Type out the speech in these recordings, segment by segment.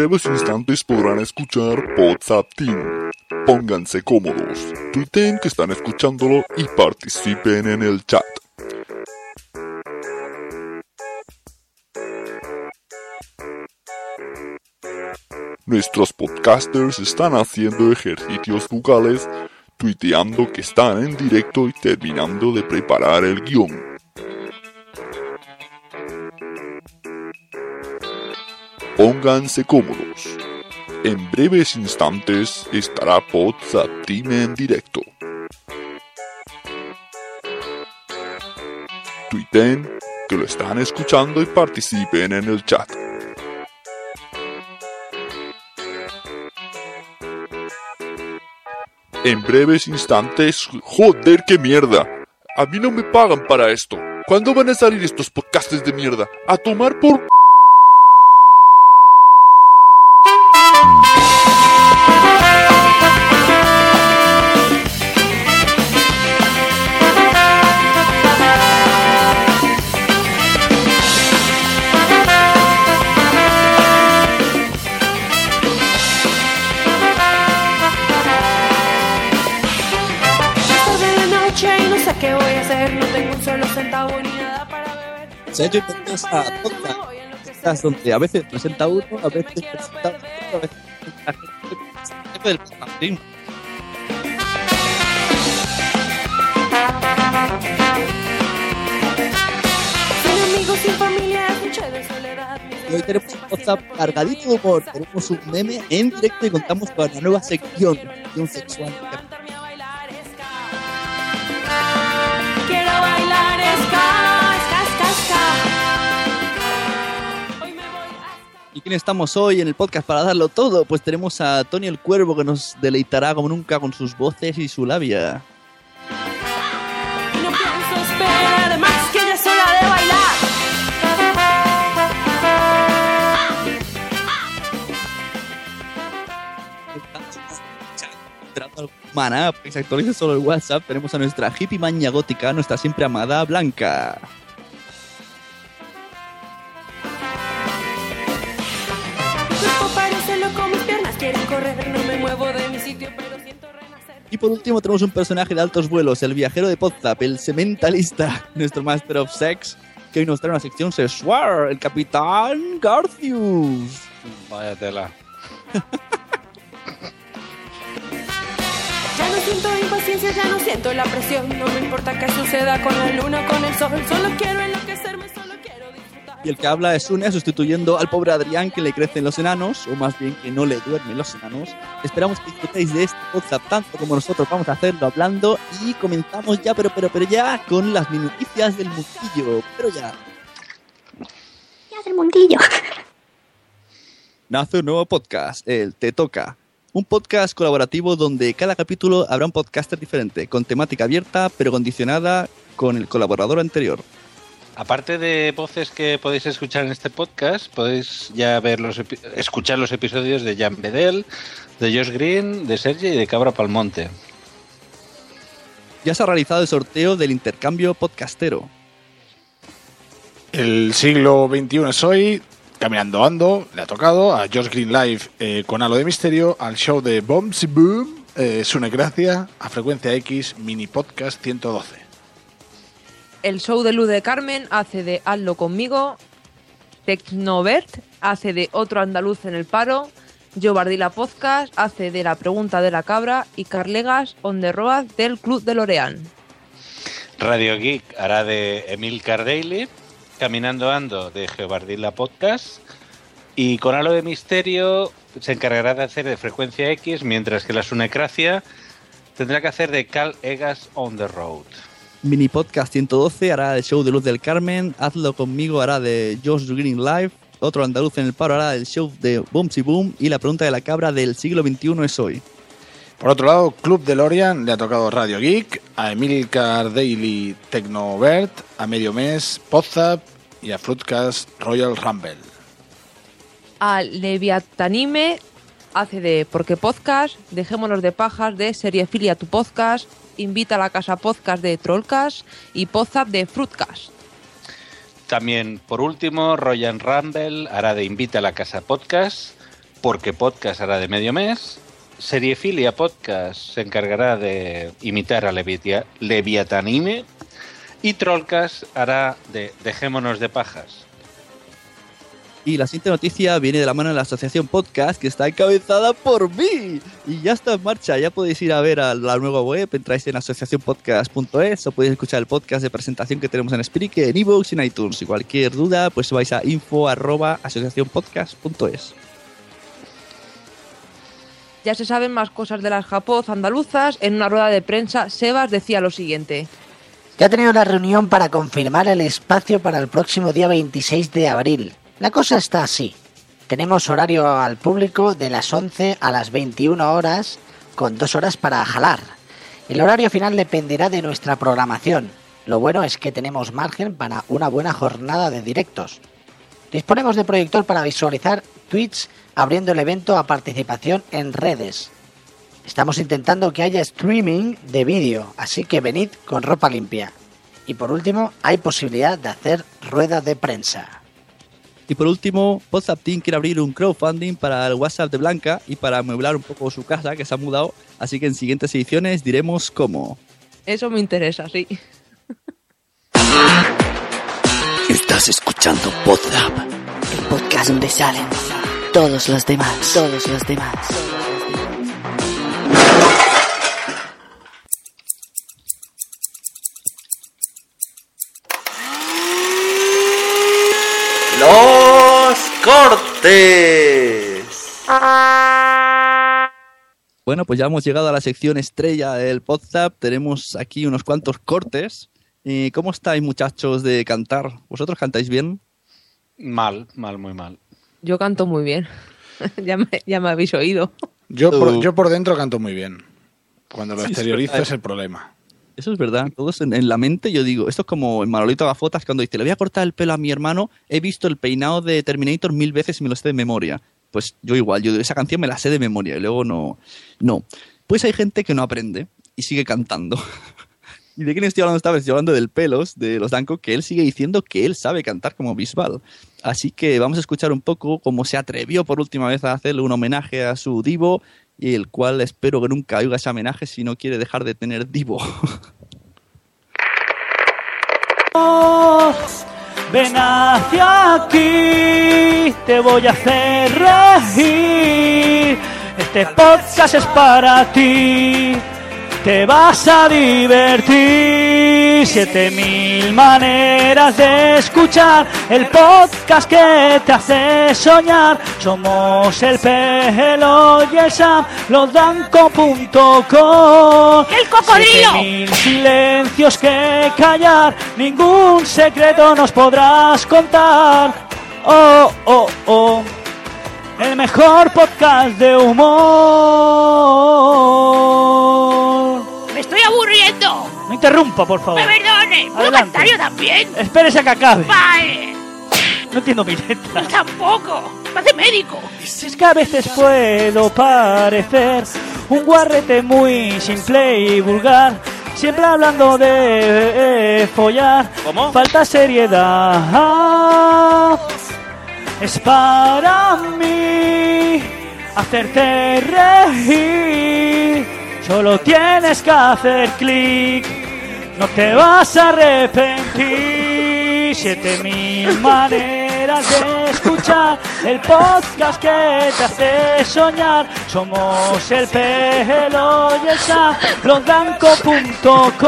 breves instantes podrán escuchar WhatsApp Team. Pónganse cómodos, tuiteen que están escuchándolo y participen en el chat. Nuestros podcasters están haciendo ejercicios vocales, tuiteando que están en directo y terminando de preparar el guion. Pónganse cómodos. En breves instantes estará WhatsApp Team en directo. Tuiten que lo están escuchando y participen en el chat. En breves instantes, joder, qué mierda. A mí no me pagan para esto. ¿Cuándo van a salir estos podcasts de mierda? A tomar por... beber. Se ha hecho bienvenidos a podcast. Podcast donde a veces presenta uno, a veces presenta otro, a veces presenta gente jefe del. Sin amigos, sin familia, de soledad. Y hoy tenemos un WhatsApp cargadito de humor, tenemos un meme en directo y contamos con la nueva sección, sección sexual. ¿Y quién estamos hoy en el podcast para darlo todo? Pues tenemos a Tony el Cuervo que nos deleitará como nunca con sus voces y su labia. No pienso esperar más que ya es hora de bailar. Maná, se actualice solo el WhatsApp, tenemos a nuestra hippie maña gótica, nuestra siempre amada Blanca. Mis piernas quieren correr. No me muevo de mi sitio, pero siento renacer. Y por último tenemos un personaje de altos vuelos, el viajero de Podzap, el sementalista, nuestro Master of Sex, que hoy nos trae una sección sexual, el Capitán Garcius. Vaya tela. Ya no siento impaciencia, ya no siento la presión. No me importa qué suceda con la luna o con el sol. Solo quiero enloquecerme. Y el que habla es Une, sustituyendo al pobre Adrián que le crecen los enanos, o más bien que no le duermen los enanos. Esperamos que disfrutéis de este podcast tanto como nosotros vamos a hacerlo hablando. Y comenzamos ya, pero, pero, pero ya, con las noticias del mundillo. Pero ya. Ya del mundillo. nace un nuevo podcast, el Te Toca. Un podcast colaborativo donde cada capítulo habrá un podcaster diferente, con temática abierta pero condicionada con el colaborador anterior. Aparte de voces que podéis escuchar en este podcast, podéis ya ver los epi- escuchar los episodios de Jan Bedel, de Josh Green, de Sergi y de Cabra Palmonte. Ya se ha realizado el sorteo del intercambio podcastero. El siglo XXI es hoy, Caminando Ando, le ha tocado a Josh Green Live eh, con Halo de Misterio, al show de Bombsy Boom, eh, Sune Gracia, a Frecuencia X, Mini Podcast 112. El show de Luz de Carmen hace de Hazlo conmigo. Tecnovert hace de Otro andaluz en el paro. Yo Bardila Podcast hace de La pregunta de la cabra. Y Carlegas on the road del Club de Lorean. Radio Geek hará de Emil Cardaily, Caminando Ando de Geobardilla Podcast Y con Halo de Misterio se encargará de hacer de frecuencia X, mientras que la Sunecracia tendrá que hacer de Cal Egas on the Road. Mini Podcast 112 hará el show de Luz del Carmen. Hazlo conmigo hará de Josh Green Live. Otro andaluz en el paro hará el show de Boomsy Boom. Y la pregunta de la cabra del siglo XXI es hoy. Por otro lado, Club de Lorian le ha tocado Radio Geek, a Emilcar Daily Tecnovert, a Medio Mes Podzap y a Fruitcast Royal Rumble. A Leviatanime hace de Porque Podcast, Dejémonos de Pajas de Seriefilia Tu Podcast, Invita a la Casa Podcast de Trollcast y Podzap de Fruitcast. También, por último, Royal Rumble hará de Invita a la Casa Podcast, porque Podcast hará de medio mes. Seriefilia Podcast se encargará de imitar a Leviatanime. Y Trollcast hará de Dejémonos de Pajas. Y la siguiente noticia viene de la mano de la asociación Podcast que está encabezada por mí. Y ya está en marcha. Ya podéis ir a ver a la nueva web. Entráis en asociacionpodcast.es o podéis escuchar el podcast de presentación que tenemos en Spreaker, en iVoox y en iTunes. Y cualquier duda, pues vais a info arroba asociacionpodcast.es. Ya se saben más cosas de las japoz andaluzas. En una rueda de prensa, Sebas decía lo siguiente. Ya ha tenido una reunión para confirmar el espacio para el próximo día 26 de abril. La cosa está así. Tenemos horario al público de las 11 a las 21 horas, con dos horas para jalar. El horario final dependerá de nuestra programación. Lo bueno es que tenemos margen para una buena jornada de directos. Disponemos de proyector para visualizar tweets abriendo el evento a participación en redes. Estamos intentando que haya streaming de vídeo, así que venid con ropa limpia. Y por último, hay posibilidad de hacer rueda de prensa. Y por último, WhatsApp Team quiere abrir un crowdfunding para el WhatsApp de Blanca y para amueblar un poco su casa que se ha mudado. Así que en siguientes ediciones diremos cómo. Eso me interesa, sí. Estás escuchando Podzap. El podcast donde salen todos los demás, todos los demás. Cortes. Bueno, pues ya hemos llegado a la sección estrella del WhatsApp. Tenemos aquí unos cuantos cortes. Eh, ¿Cómo estáis, muchachos, de cantar? ¿Vosotros cantáis bien? Mal, mal, muy mal. Yo canto muy bien. ya, me, ya me habéis oído. Yo por, yo por dentro canto muy bien. Cuando lo Sí, es exteriorizo es el problema. Eso es verdad. Todos en, en la mente, yo digo, esto es como en Manolito Gafotas cuando dice, le voy a cortar el pelo a mi hermano, he visto el peinado de Terminator mil veces y me lo sé de memoria. Pues yo igual, yo esa canción me la sé de memoria y luego no. No. Pues hay gente que no aprende y sigue cantando. ¿Y de quién estoy hablando esta vez? Estoy hablando del pelos, de los Danco, que él sigue diciendo que él sabe cantar como Bisbal. Así que vamos a escuchar un poco cómo se atrevió por última vez a hacerle un homenaje a su divo y el cual espero que nunca oiga ese homenaje si no quiere dejar de tener divo. Ven hacia aquí, te voy a hacer reír. Este podcast es para ti, te vas a divertir. Siete mil maneras de escuchar el podcast que te hace soñar. Somos el pelo y el Sam, losdanco.com. ¡El cocodrilo! Siete mil silencios que callar, ningún secreto nos podrás contar. Oh, oh, oh, el mejor podcast de humor. ¡Me estoy aburriendo! No interrumpa, por favor. ¡Me perdone! ¿Puedo Adelante. cantar yo también? Espérese a que acabe. No entiendo mi letra. ¡Tampoco! ¡Parece médico! Es que a veces puedo parecer un guarrete muy simple y vulgar. Siempre hablando de eh, follar. ¿Cómo? Falta seriedad. Es para mí hacerte reír. Solo tienes que hacer clic. No te vas a arrepentir. Siete mil maneras de escuchar el podcast que te hace soñar. Somos el pelo y el Sam, losdanco.com.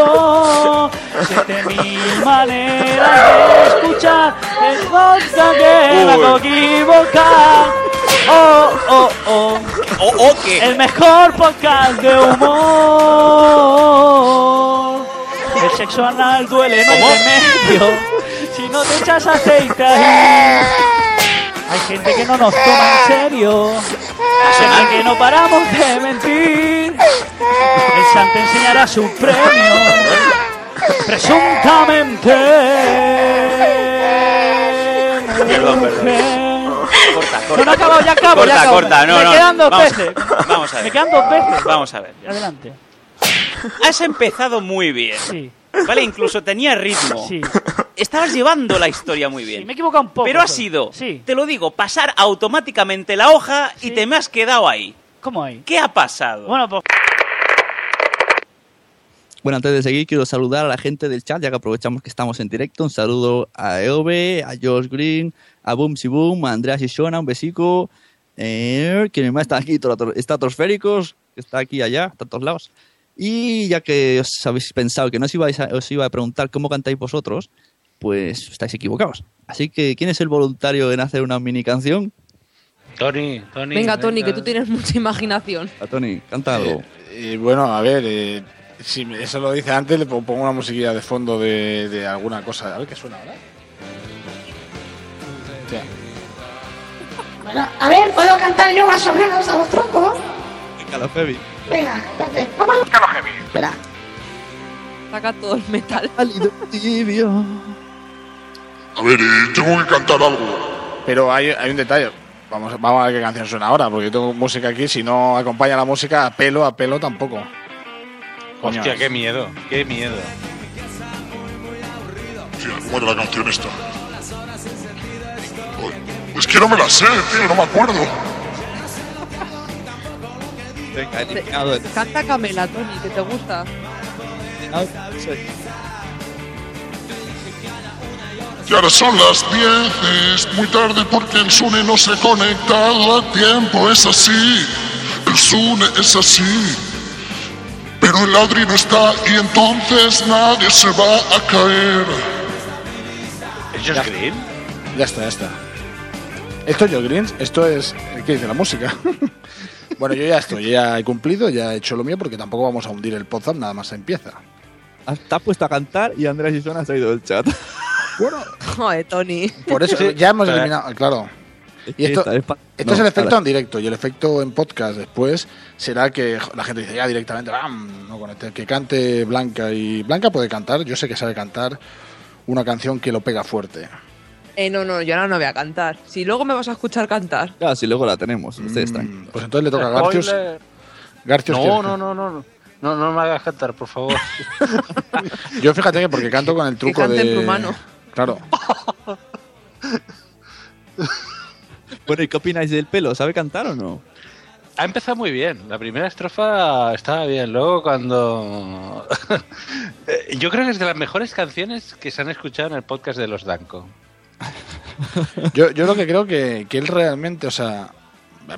Siete mil maneras de escuchar el podcast que hago equivocar. Oh, oh, oh. El mejor podcast de humor. El sexo anal duele, no hay remedio. No te echas aceite ahí. Hay gente que no nos toma en serio. Gente que no paramos de mentir. El Sam te enseñará su premio. Presuntamente. Perdón, perdón. mujer. Corta, No, corta. no acabo, ya acabo, corta, ya acabo. corta, no, Me no. quedan dos vamos, veces. Vamos a ver. Me quedan dos veces. Vamos a ver. Adelante. Has empezado muy bien. Sí. Vale, incluso tenía ritmo. Sí. Estabas llevando la historia muy bien. Me he equivocado un poco. Pero ha sido, Sí. te lo digo, pasar automáticamente la hoja y te me has quedado ahí. ¿Cómo hay? ¿Qué ha pasado? Bueno, pues Bueno, antes de seguir, quiero saludar a la gente del chat, ya que aprovechamos que estamos en directo. Un saludo a Eove, a Josh Green, a Boomsy Boom, a Andreas y Shona, un besico. Eh, ¿Quién más está aquí? Trato- Estratosféricos, que está aquí y allá, está a todos lados. Y ya que os habéis pensado que no os, ibais a, os iba a preguntar cómo cantáis vosotros, pues estáis equivocados. Así que, ¿quién es el voluntario en hacer una mini canción? Tony, Tony. Venga, Tony, que tú tienes mucha imaginación. A Tony, canta algo. Y bueno, a ver, eh, si eso lo dice antes, le pongo una musiquilla de fondo de, de alguna cosa. A ver qué suena ahora. Hostia. Bueno, a ver, ¿puedo cantar yo más o menos a los troncos? Venga, la Febi. Venga, espérate, vamos a buscarlo heavy. Espera. Saca todo el metal. Tibio. A ver, eh, tengo que cantar algo. Pero hay, hay un detalle. Vamos, vamos a ver qué canción suena ahora, porque yo tengo música aquí. Si no acompaña la música, a pelo, a pelo tampoco. Coño. Hostia, qué miedo, qué miedo. Hostia, ¿cómo era la canción esta? Es que no me la sé, tío, no me acuerdo. Canta Camela, Tony, que te gusta. Y ahora son las 10, es muy tarde porque el Sune no se conecta a tiempo, es así. El Sune es así. Pero el ladri no está y entonces nadie se va a caer. ¿Es Josh Green? Ya está, ya está. Esto es Joe Greens, esto es. ¿Qué dice la música? bueno, yo ya estoy, ya he cumplido, ya he hecho lo mío porque tampoco vamos a hundir el Podzap, nada más empieza. Has puesto a cantar y Andrés y Sona han salido del chat. Bueno, Joder, Tony. por eso ya hemos eliminado, claro. Y esto, esto no, es el efecto en directo y el efecto en podcast después será que la gente dice ya directamente, ¡bam! no conecte, que cante Blanca y Blanca puede cantar, yo sé que sabe cantar una canción que lo pega fuerte. Eh, no, no, yo ahora no voy a cantar. Si luego me vas a escuchar cantar. Claro, si luego la tenemos, ustedes tranquilos. Pues entonces le toca a Garcius. No, no, no, no, no. No, no me hagas cantar, por favor. que- Yo fíjate que porque canto con el truco cante en de rumano. Claro. Bueno, ¿y qué opináis del pelo? ¿Sabe cantar o no? Ha empezado muy bien. La primera estrofa estaba bien. Luego cuando... Yo creo que es de las mejores canciones que se han escuchado en el podcast de los Danco. Yo, yo lo que creo que, que él realmente, o sea,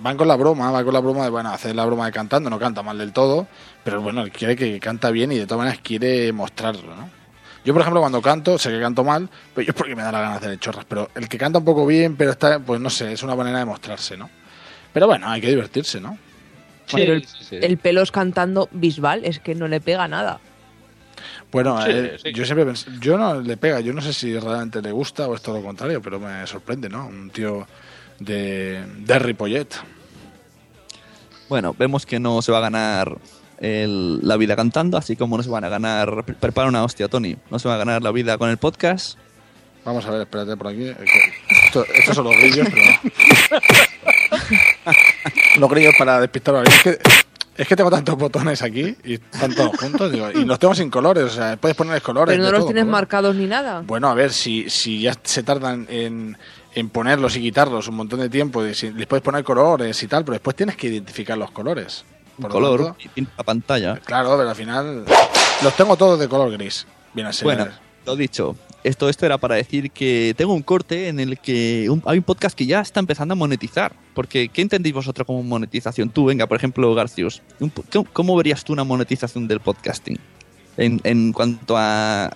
van con la broma, va con la broma de, bueno, hacer la broma de cantando, no canta mal del todo, pero bueno, él quiere que canta bien y de todas maneras quiere mostrarlo, ¿no? Yo, por ejemplo, cuando canto, sé que canto mal, pero yo es porque me da la gana de hacer chorras, pero el que canta un poco bien, pero está, pues no sé, es una manera de mostrarse, ¿no? Pero bueno, hay que divertirse, ¿no? Pero el, el pelos cantando Bisbal es que no le pega nada. Bueno, Sí, eh, sí. yo siempre pens- yo no le pega, yo no sé si realmente le gusta o es todo lo contrario, pero me sorprende, ¿no? Un tío de, de Ripollet. Bueno, vemos que no se va a ganar el- la vida cantando, así como no se van a ganar. pre- Prepara una hostia, Tony. No se va a ganar la vida con el podcast. Vamos a ver, espérate por aquí. Esto, estos son los grillos, pero. los grillos para despistar. Es que, es que tengo tantos botones aquí y están todos juntos, digo, y los tengo sin colores, o sea, puedes ponerles colores. Pero no los todo, tienes color. marcados ni nada. Bueno, a ver, si, si ya se tardan en, en ponerlos y quitarlos un montón de tiempo, y si les puedes poner colores y tal, pero después tienes que identificar los colores. Por lo color tanto, y pinta la pantalla. claro, pero al final los tengo todos de color gris. Bien a ser. Bueno, Lo dicho, esto, esto era para decir que tengo un corte en el que un- hay un podcast que ya está empezando a monetizar. Porque, ¿qué entendéis vosotros como monetización? Tú, venga, por ejemplo, Garcius, un po- ¿cómo, cómo verías tú una monetización del podcasting? En, en cuanto a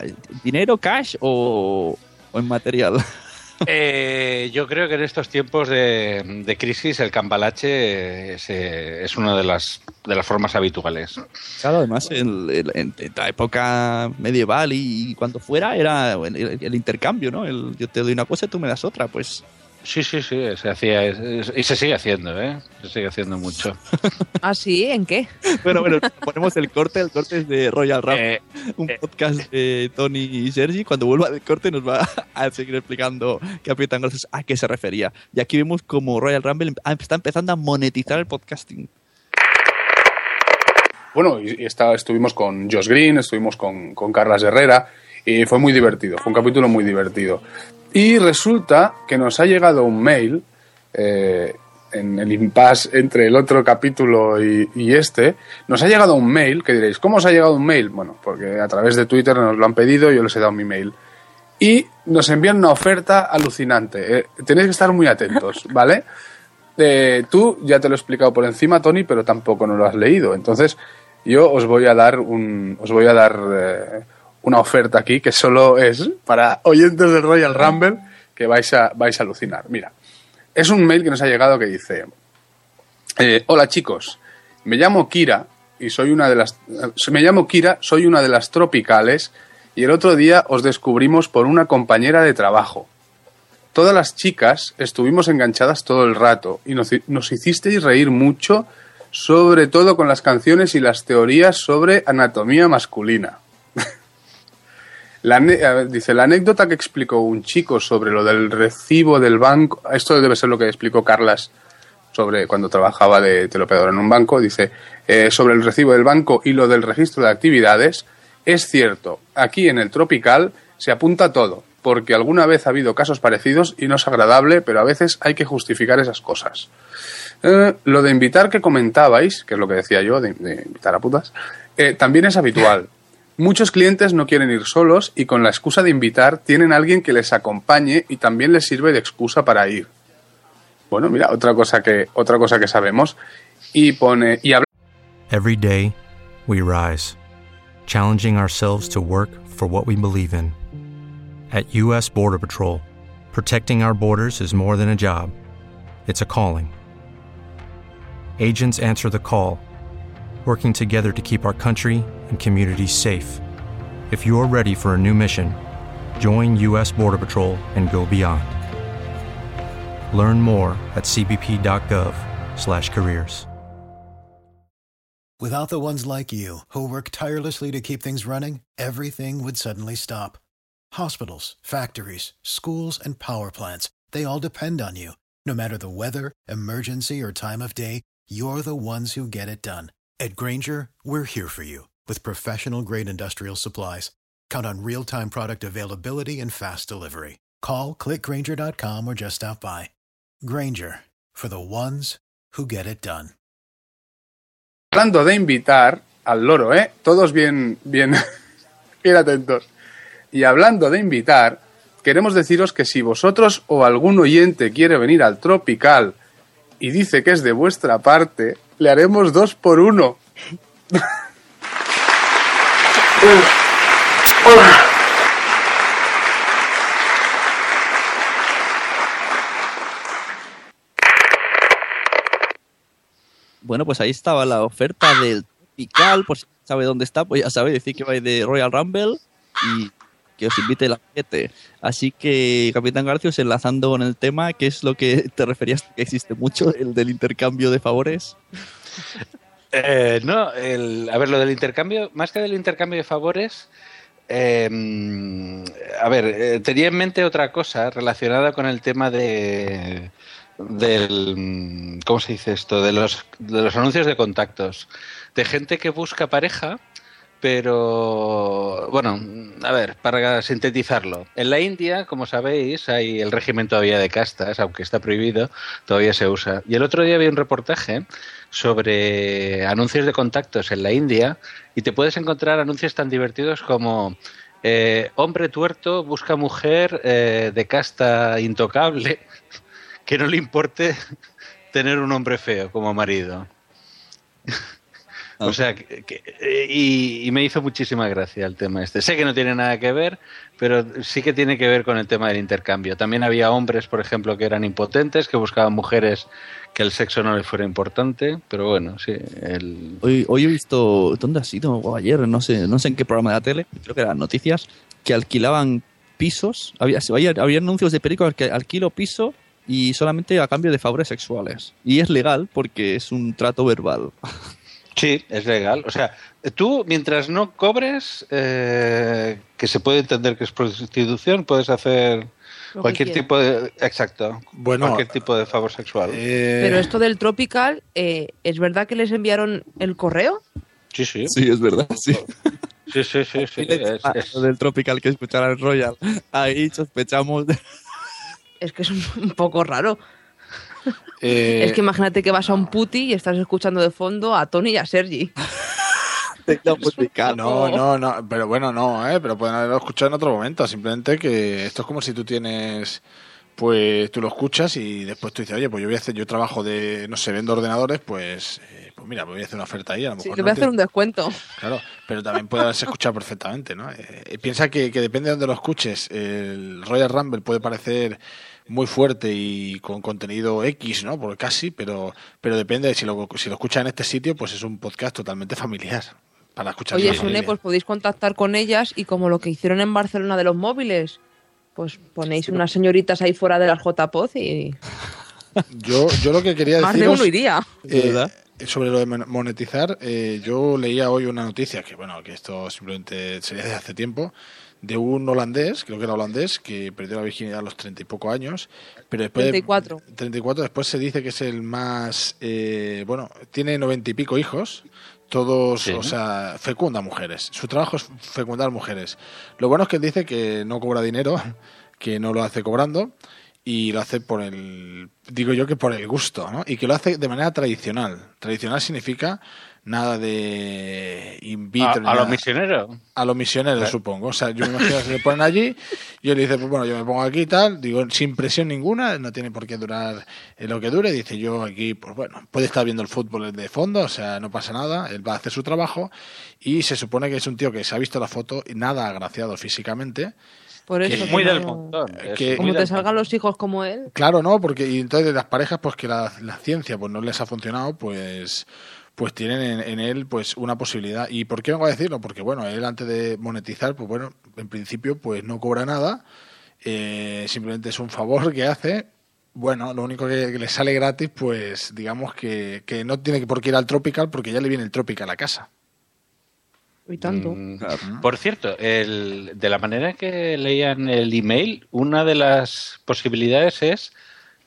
dinero, cash o, o en material. Eh, yo creo que en estos tiempos de, de crisis el cambalache es, eh, es una de las, de las formas habituales. Claro, además, el- en, en la época medieval y, cuando fuera, era el intercambio, ¿no? El, yo te doy una cosa y tú me das otra, pues. Sí, sí, sí, se hacía y se sigue haciendo, ¿eh? Se sigue haciendo mucho. ¿Ah, sí? ¿En qué? Bueno, bueno, ponemos el corte, el corte es de Royal Rap, Eh, un podcast de Tony y Sergi. Cuando vuelva del corte nos va a seguir explicando Capitán Grosso a qué se refería. Y aquí vemos como Royal Rumble está empezando a monetizar el podcasting. Bueno, y, y está- estuvimos con Josh Green, estuvimos con, con Carlas Herrera y fue muy divertido, fue un capítulo muy divertido. Y resulta que nos ha llegado un mail eh, en el impasse entre el otro capítulo y, y este, nos ha llegado un mail que diréis, ¿cómo os ha llegado un mail? Bueno, porque a través de Twitter nos lo han pedido, yo les he dado mi mail. Y nos envían una oferta alucinante. eh, tenéis que estar muy atentos, ¿vale? Eh, tú ya te lo he explicado por encima, Tony, pero tampoco no lo has leído. Entonces, yo os voy a dar un, os voy a dar una oferta aquí que solo es para oyentes del Royal Rumble que vais a, vais a alucinar. Mira, es un mail que nos ha llegado que dice: eh, Hola chicos, me llamo Kira y soy una de las. eh, Me llamo Kira, soy una de las tropicales y el otro día os descubrimos por una compañera de trabajo. Todas las chicas estuvimos enganchadas todo el rato y nos, nos hicisteis reír mucho, sobre todo con las canciones y las teorías sobre anatomía masculina. La dice, la anécdota que explicó un chico sobre lo del recibo del banco, esto debe ser lo que explicó Carlas sobre cuando trabajaba de teleoperador en un banco, dice, eh, sobre el recibo del banco y lo del registro de actividades, es cierto, aquí en el Tropical se apunta todo, porque alguna vez ha habido casos parecidos y no es agradable, pero a veces hay que justificar esas cosas. Eh, lo de invitar que comentabais, que es lo que decía yo, de, de invitar a putas, eh, también es habitual. Muchos clientes no quieren ir solos y con la excusa de invitar tienen a alguien que les acompañe y también les sirve de excusa para ir. Bueno, mira, otra cosa que, otra cosa que sabemos. Y pone, y habla Every day, we rise, challenging ourselves to work for what we believe in. At U.S. Border Patrol, protecting our borders is more than a job, it's a calling. Agents answer the call, working together to keep our country and communities safe. If you're ready for a new mission, join U.S. Border Patrol and go beyond. Learn more at cbp.gov/careers. Without the ones like you, who work tirelessly to keep things running, everything would suddenly stop. Hospitals, factories, schools, and power plants, they all depend on you. No matter the weather, emergency, or time of day, you're the ones who get it done. At Granger, we're here for you with professional grade industrial supplies. Count on real time product availability and fast delivery. Call clickgranger.com or just stop by. Granger for the ones who get it done. hablando de invitar al loro, ¿eh? Todos bien, atentos. Y hablando de invitar, queremos deciros que si vosotros o algún oyente quiere venir al Tropical y dice que es de vuestra parte, le haremos dos por uno. Bueno, pues ahí estaba la oferta del Tropical, por si sabe dónde está, pues ya sabe decir que va de Royal Rumble y que os invite el amiguete. Así que, Capitán Garcios, enlazando con el tema, ¿qué es lo que te referías que existe mucho, el del intercambio de favores? Eh, no, el- a ver, lo del intercambio, más que del intercambio de favores, eh, a ver, eh, tenía en mente otra cosa relacionada con el tema de del ¿cómo se dice esto? de los de los anuncios de contactos, de gente que busca pareja, pero bueno, a ver, para sintetizarlo, en la India, como sabéis, hay el régimen todavía de castas, aunque está prohibido, todavía se usa. Y el otro día había un reportaje sobre anuncios de contactos en la India y te puedes encontrar anuncios tan divertidos como eh, hombre tuerto busca mujer eh, de casta intocable que no le importe tener un hombre feo como marido. O sea, que- que- eh, y, y me hizo muchísima gracia el tema este. Sé que no tiene nada que ver, pero sí que tiene que ver con el tema del intercambio. También había hombres, por ejemplo, que eran impotentes, que buscaban mujeres que el sexo no les fuera importante, pero bueno, sí, el... Hoy, hoy he visto, ¿dónde ha sido? O ayer, no sé, no sé en qué programa de la tele, creo que eran noticias, que alquilaban pisos, había, había, había anuncios de películas que alquilo piso y solamente a cambio de favores sexuales. Y es legal porque es un trato verbal. Sí, es legal. O sea, tú, mientras no cobres, eh, que se puede entender que es prostitución, puedes hacer Lo cualquier tipo de... Exacto. Bueno, cualquier tipo de favor sexual. Eh, Pero esto del Tropical, eh, ¿es verdad que les enviaron el correo? Sí, sí. Sí, es verdad, sí. Sí, sí, sí. sí. Es- es- lo del Tropical que escuchará el Royal. Ahí sospechamos de... Es que es un poco raro. Eh, Es que imagínate que vas a un puti y estás escuchando de fondo a Tony y a Sergi. No, no, no, pero bueno, no, ¿eh? pero pueden haberlo escuchado en otro momento. Simplemente que esto es como si tú tienes, pues tú lo escuchas y después tú dices, oye, pues yo voy a hacer, yo trabajo de, no sé, vendo ordenadores, pues, eh, pues mira, voy a hacer una oferta ahí. A lo Sí, mejor te no voy a te- hacer un descuento. Claro, pero también puede haberse escuchado perfectamente, ¿no? Eh, piensa que, que depende de donde lo escuches. El Royal Rumble puede parecer muy fuerte y con contenido X, ¿no? Por casi, pero, pero depende de si lo, si lo escuchas en este sitio, pues es un podcast totalmente familiar. Para escuchar Oye, Sune, pues podéis contactar con ellas y como lo que hicieron en Barcelona de los móviles, pues ponéis unas señoritas ahí fuera de las JPOZ y Yo, yo lo que quería más de deciros, uno iría. eh, sobre lo de mon- monetizar, eh, yo leía hoy una noticia que, bueno, que esto simplemente sería de hace tiempo, de un holandés, creo que era holandés, que perdió la virginidad a los treinta y poco años, pero después de- 34. 34, después se dice que es el más, eh, bueno, tiene noventa y pico hijos, todos, Sí. o sea, fecunda mujeres. Su trabajo es fecundar mujeres. Lo bueno es que él dice que no cobra dinero, que no lo hace cobrando y lo hace por el, digo yo que por el gusto, ¿no? Y que lo hace de manera tradicional. Tradicional significa nada de in vitro. a, los misioneros. A los misioneros, Eh. supongo. O sea, yo me imagino que se le ponen allí y él dice, pues bueno, yo me pongo aquí y tal, digo, sin presión ninguna, no tiene por qué durar eh, lo que dure. Dice, yo aquí, pues bueno, puede estar viendo el fútbol de fondo, o sea, no pasa nada, él va a hacer su trabajo y se supone que es un tío que se ha visto la foto y nada agraciado físicamente. Por Que- eso. Muy que del no- montón. que- Como muy te del salgan los hijos como él. Claro, no, porque y entonces de las parejas, pues que la, la ciencia pues no les ha funcionado, pues pues tienen en, en él pues una posibilidad. ¿Y por qué vengo a decirlo? Porque bueno, él antes de monetizar, pues bueno, en principio pues no cobra nada, eh, simplemente es un favor que hace. Bueno, lo único que, que le sale gratis, pues digamos que, que no tiene por qué ir al Tropical porque ya le viene el Tropical a casa. Y tanto. Mm, Por cierto, el, de la manera que leían el email, una de las posibilidades es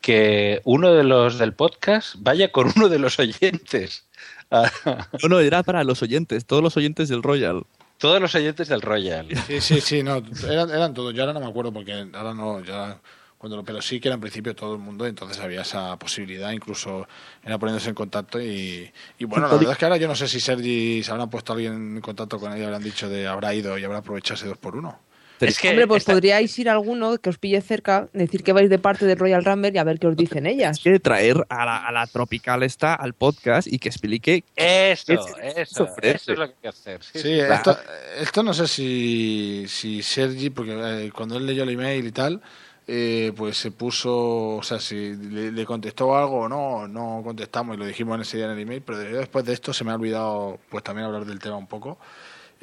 que uno de los del podcast vaya con uno de los oyentes. No, no, era para los oyentes, todos los oyentes del Royal. todos los oyentes del Royal. Sí, sí, sí, no, eran, eran todos. Yo ahora no me acuerdo porque ahora no, ya cuando lo, pero sí que era en principio todo el mundo, entonces había esa posibilidad, incluso era poniéndose en contacto y, y bueno, la verdad es que ahora yo no sé si Sergi se habrán puesto alguien en contacto con él y habrán dicho de habrá ido y habrá aprovechado ese dos por uno. Es que Hombre, pues esta- podríais ir a alguno que os pille cerca, decir que vais de parte del Royal Rumble y a ver qué os dicen ellas. Es que traer a la, a la Tropical esta al podcast y que explique Eso, ¿Qué eso, eso es lo que hay que hacer. Sí, Sí, sí. esto, esto no sé si, si Sergi, porque eh, cuando él leyó el email y tal, eh, pues se puso, o sea, si le, le contestó algo o no, no contestamos y lo dijimos en ese día en el email, pero después de esto se me ha olvidado pues también hablar del tema un poco.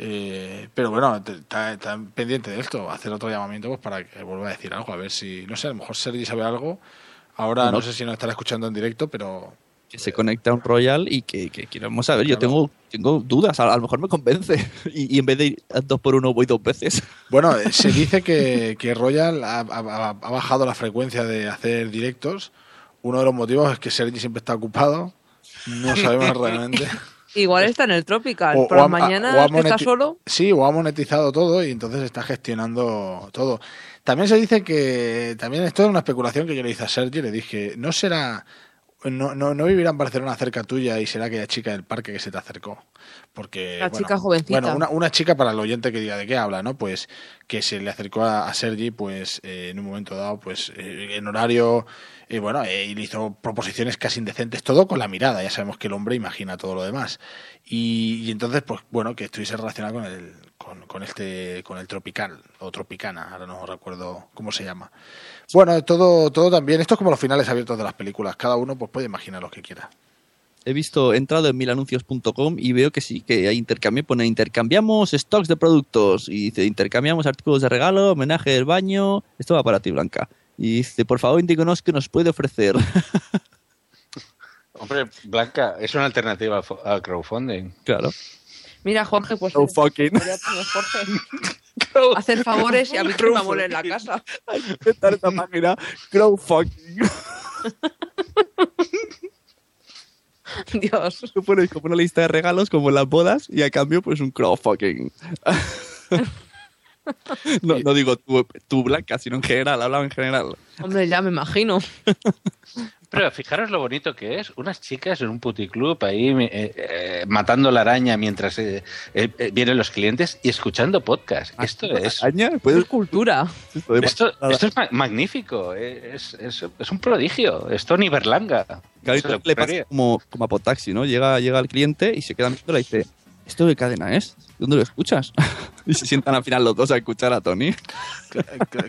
Eh, pero bueno, está, está pendiente de esto, hacer otro llamamiento pues para que vuelva a decir algo, a ver si, no sé, a lo mejor Sergi sabe algo. Ahora Bueno. no sé si nos estará escuchando en directo, pero que se conecte a un Royal y que, que queremos saber. Yo tengo, tengo dudas, a, a lo mejor me convence. Y, y en vez de ir dos por uno voy dos veces. Bueno, eh, se dice que, que Royal ha, ha- ha bajado la frecuencia de hacer directos. Uno de los motivos es que Sergi siempre está ocupado. No sabemos realmente. Igual está en el Tropical. O- ha- mañana o está solo. Sí, o ha monetizado todo y entonces está gestionando todo. También se dice que, también esto es una especulación que yo le hice a Sergi, le dije, ¿no será no, no, no vivirá en Barcelona cerca tuya y será aquella chica del parque que se te acercó. Porque, La bueno, chica jovencita. Bueno, una, una chica para el oyente que diga de qué habla, ¿no? Pues que se le acercó a, a Sergi, pues eh, en un momento dado, pues eh, en horario, eh, bueno, eh, y le hizo proposiciones casi indecentes, todo con la mirada. Ya sabemos que el hombre imagina todo lo demás. Y, y entonces, pues bueno, que estuviese relacionado con el, con, con este, con el tropical o tropicana, ahora no recuerdo cómo se llama. Bueno, todo, todo también. Esto es como los finales abiertos de las películas. Cada uno pues puede imaginar lo que quiera. He visto, he entrado en milanuncios.com y veo que sí, que hay intercambio, pone intercambiamos stocks de productos y dice intercambiamos artículos de regalo, homenaje del baño, esto va para ti Blanca. Y dice, por favor, indíquenos qué nos puede ofrecer. Hombre, Blanca, es una alternativa al crowdfunding. Claro. Mira, Jorge, pues. No fucking. Jorge. Hacer favores y a mí que me amole en la casa. Hay que inventar esta página. Crowdfucking. Dios. Tú pones como una lista de regalos, como en las bodas, y a cambio, pues un crowdfucking. no, no digo tú, tú, Blanca, sino en general, hablaba en general. Hombre, ya me imagino. Pero fijaros lo bonito que es, unas chicas en un puticlub ahí eh, eh, matando la araña mientras eh, eh, eh, vienen los clientes y escuchando podcast. Esto es... ¿Araña? ¿Puedes cultura? Esto, esto es ma- magnífico, es, es- es un prodigio, es Tony Berlanga. Claro, Se le pasa como, como a Potaxi, ¿no? Llega, llega el cliente y se queda mirando y dice, ¿esto de cadena es? ¿Dónde lo escuchas? y se sientan al final los dos a escuchar a Tony.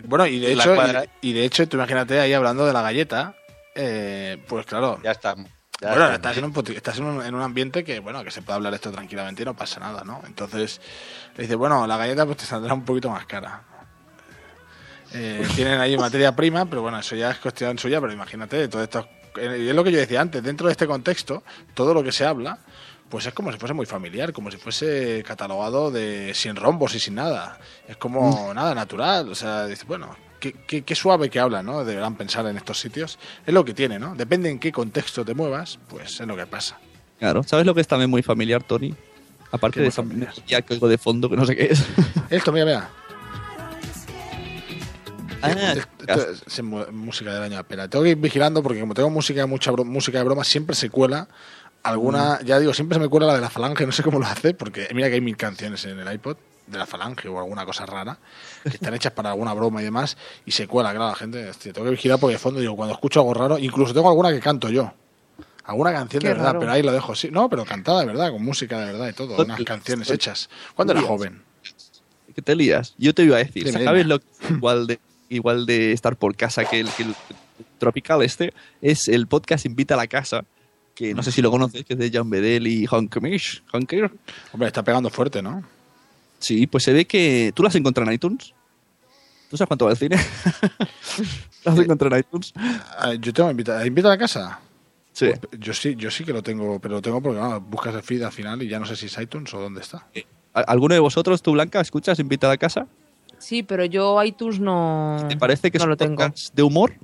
Bueno, y de La hecho, y, y de hecho, tú imagínate ahí hablando de la galleta, eh, pues claro. Ya ya bueno, estás, en un, estás en un, en un ambiente que, bueno, que se puede hablar esto tranquilamente y no pasa nada, ¿no? Entonces, le dice, bueno, la galleta pues te saldrá un poquito más cara. Eh, tienen ahí materia prima, pero bueno, eso ya es cuestión suya, pero imagínate, todo esto, eh, y es lo que yo decía antes, dentro de este contexto, todo lo que se habla, pues es como si fuese muy familiar, como si fuese catalogado de sin rombos y sin nada. Es como nada natural, o sea, dices, bueno, qué, qué- qué suave que habla, ¿no? Deberán pensar en estos sitios. Es lo que tiene, ¿no? Depende en qué contexto te muevas, pues es lo que pasa. Claro, ¿sabes lo que es también muy familiar, Tony? Aparte ¿Qué de esa melodía que oigo de fondo, que no sé qué es. Esto, mira, mira. Ah, Esto es- mu- música del año de pena. Tengo que ir vigilando porque como tengo música mucha música de broma, siempre se cuela alguna, Mm. ya digo, siempre se me cuela la de la falange, no sé cómo lo hace, porque mira que hay mil canciones en el iPod de la falange o alguna cosa rara que están hechas para alguna broma y demás y se cuela, claro, la gente, hostia, tengo que vigilar porque de fondo digo, cuando escucho algo raro, incluso tengo alguna que canto yo. Alguna canción Qué de verdad, raro. pero ahí lo dejo, sí. No, pero cantada de verdad, con música de verdad y todo, unas canciones hechas. Cuando era joven. ¿Qué te lías? Yo te iba a decir, Dime, ¿sabes dime. lo que es igual de, igual de estar por casa que el, que el Tropical este? Es el podcast Invita a la Casa, que no sé si lo conoces, que es de Jan Bedell y Hank Mish. Hank Hombre, está pegando fuerte, ¿no? Sí, pues se ve que... ¿Tú lo has encontrado en iTunes? ¿Tú sabes cuánto va el cine? ¿Lo has encontrado en iTunes? Ah, Yo tengo invita, invita a la casa. Sí. Pues yo sí, yo sí que lo tengo, pero lo tengo porque bueno, buscas el feed al final y ya no sé si es iTunes o dónde está. ¿Al- ¿Alguno de vosotros, tú Blanca, escuchas Invita a la Casa? Sí, pero yo iTunes no. ¿Te parece que no es lo tengo. de humor?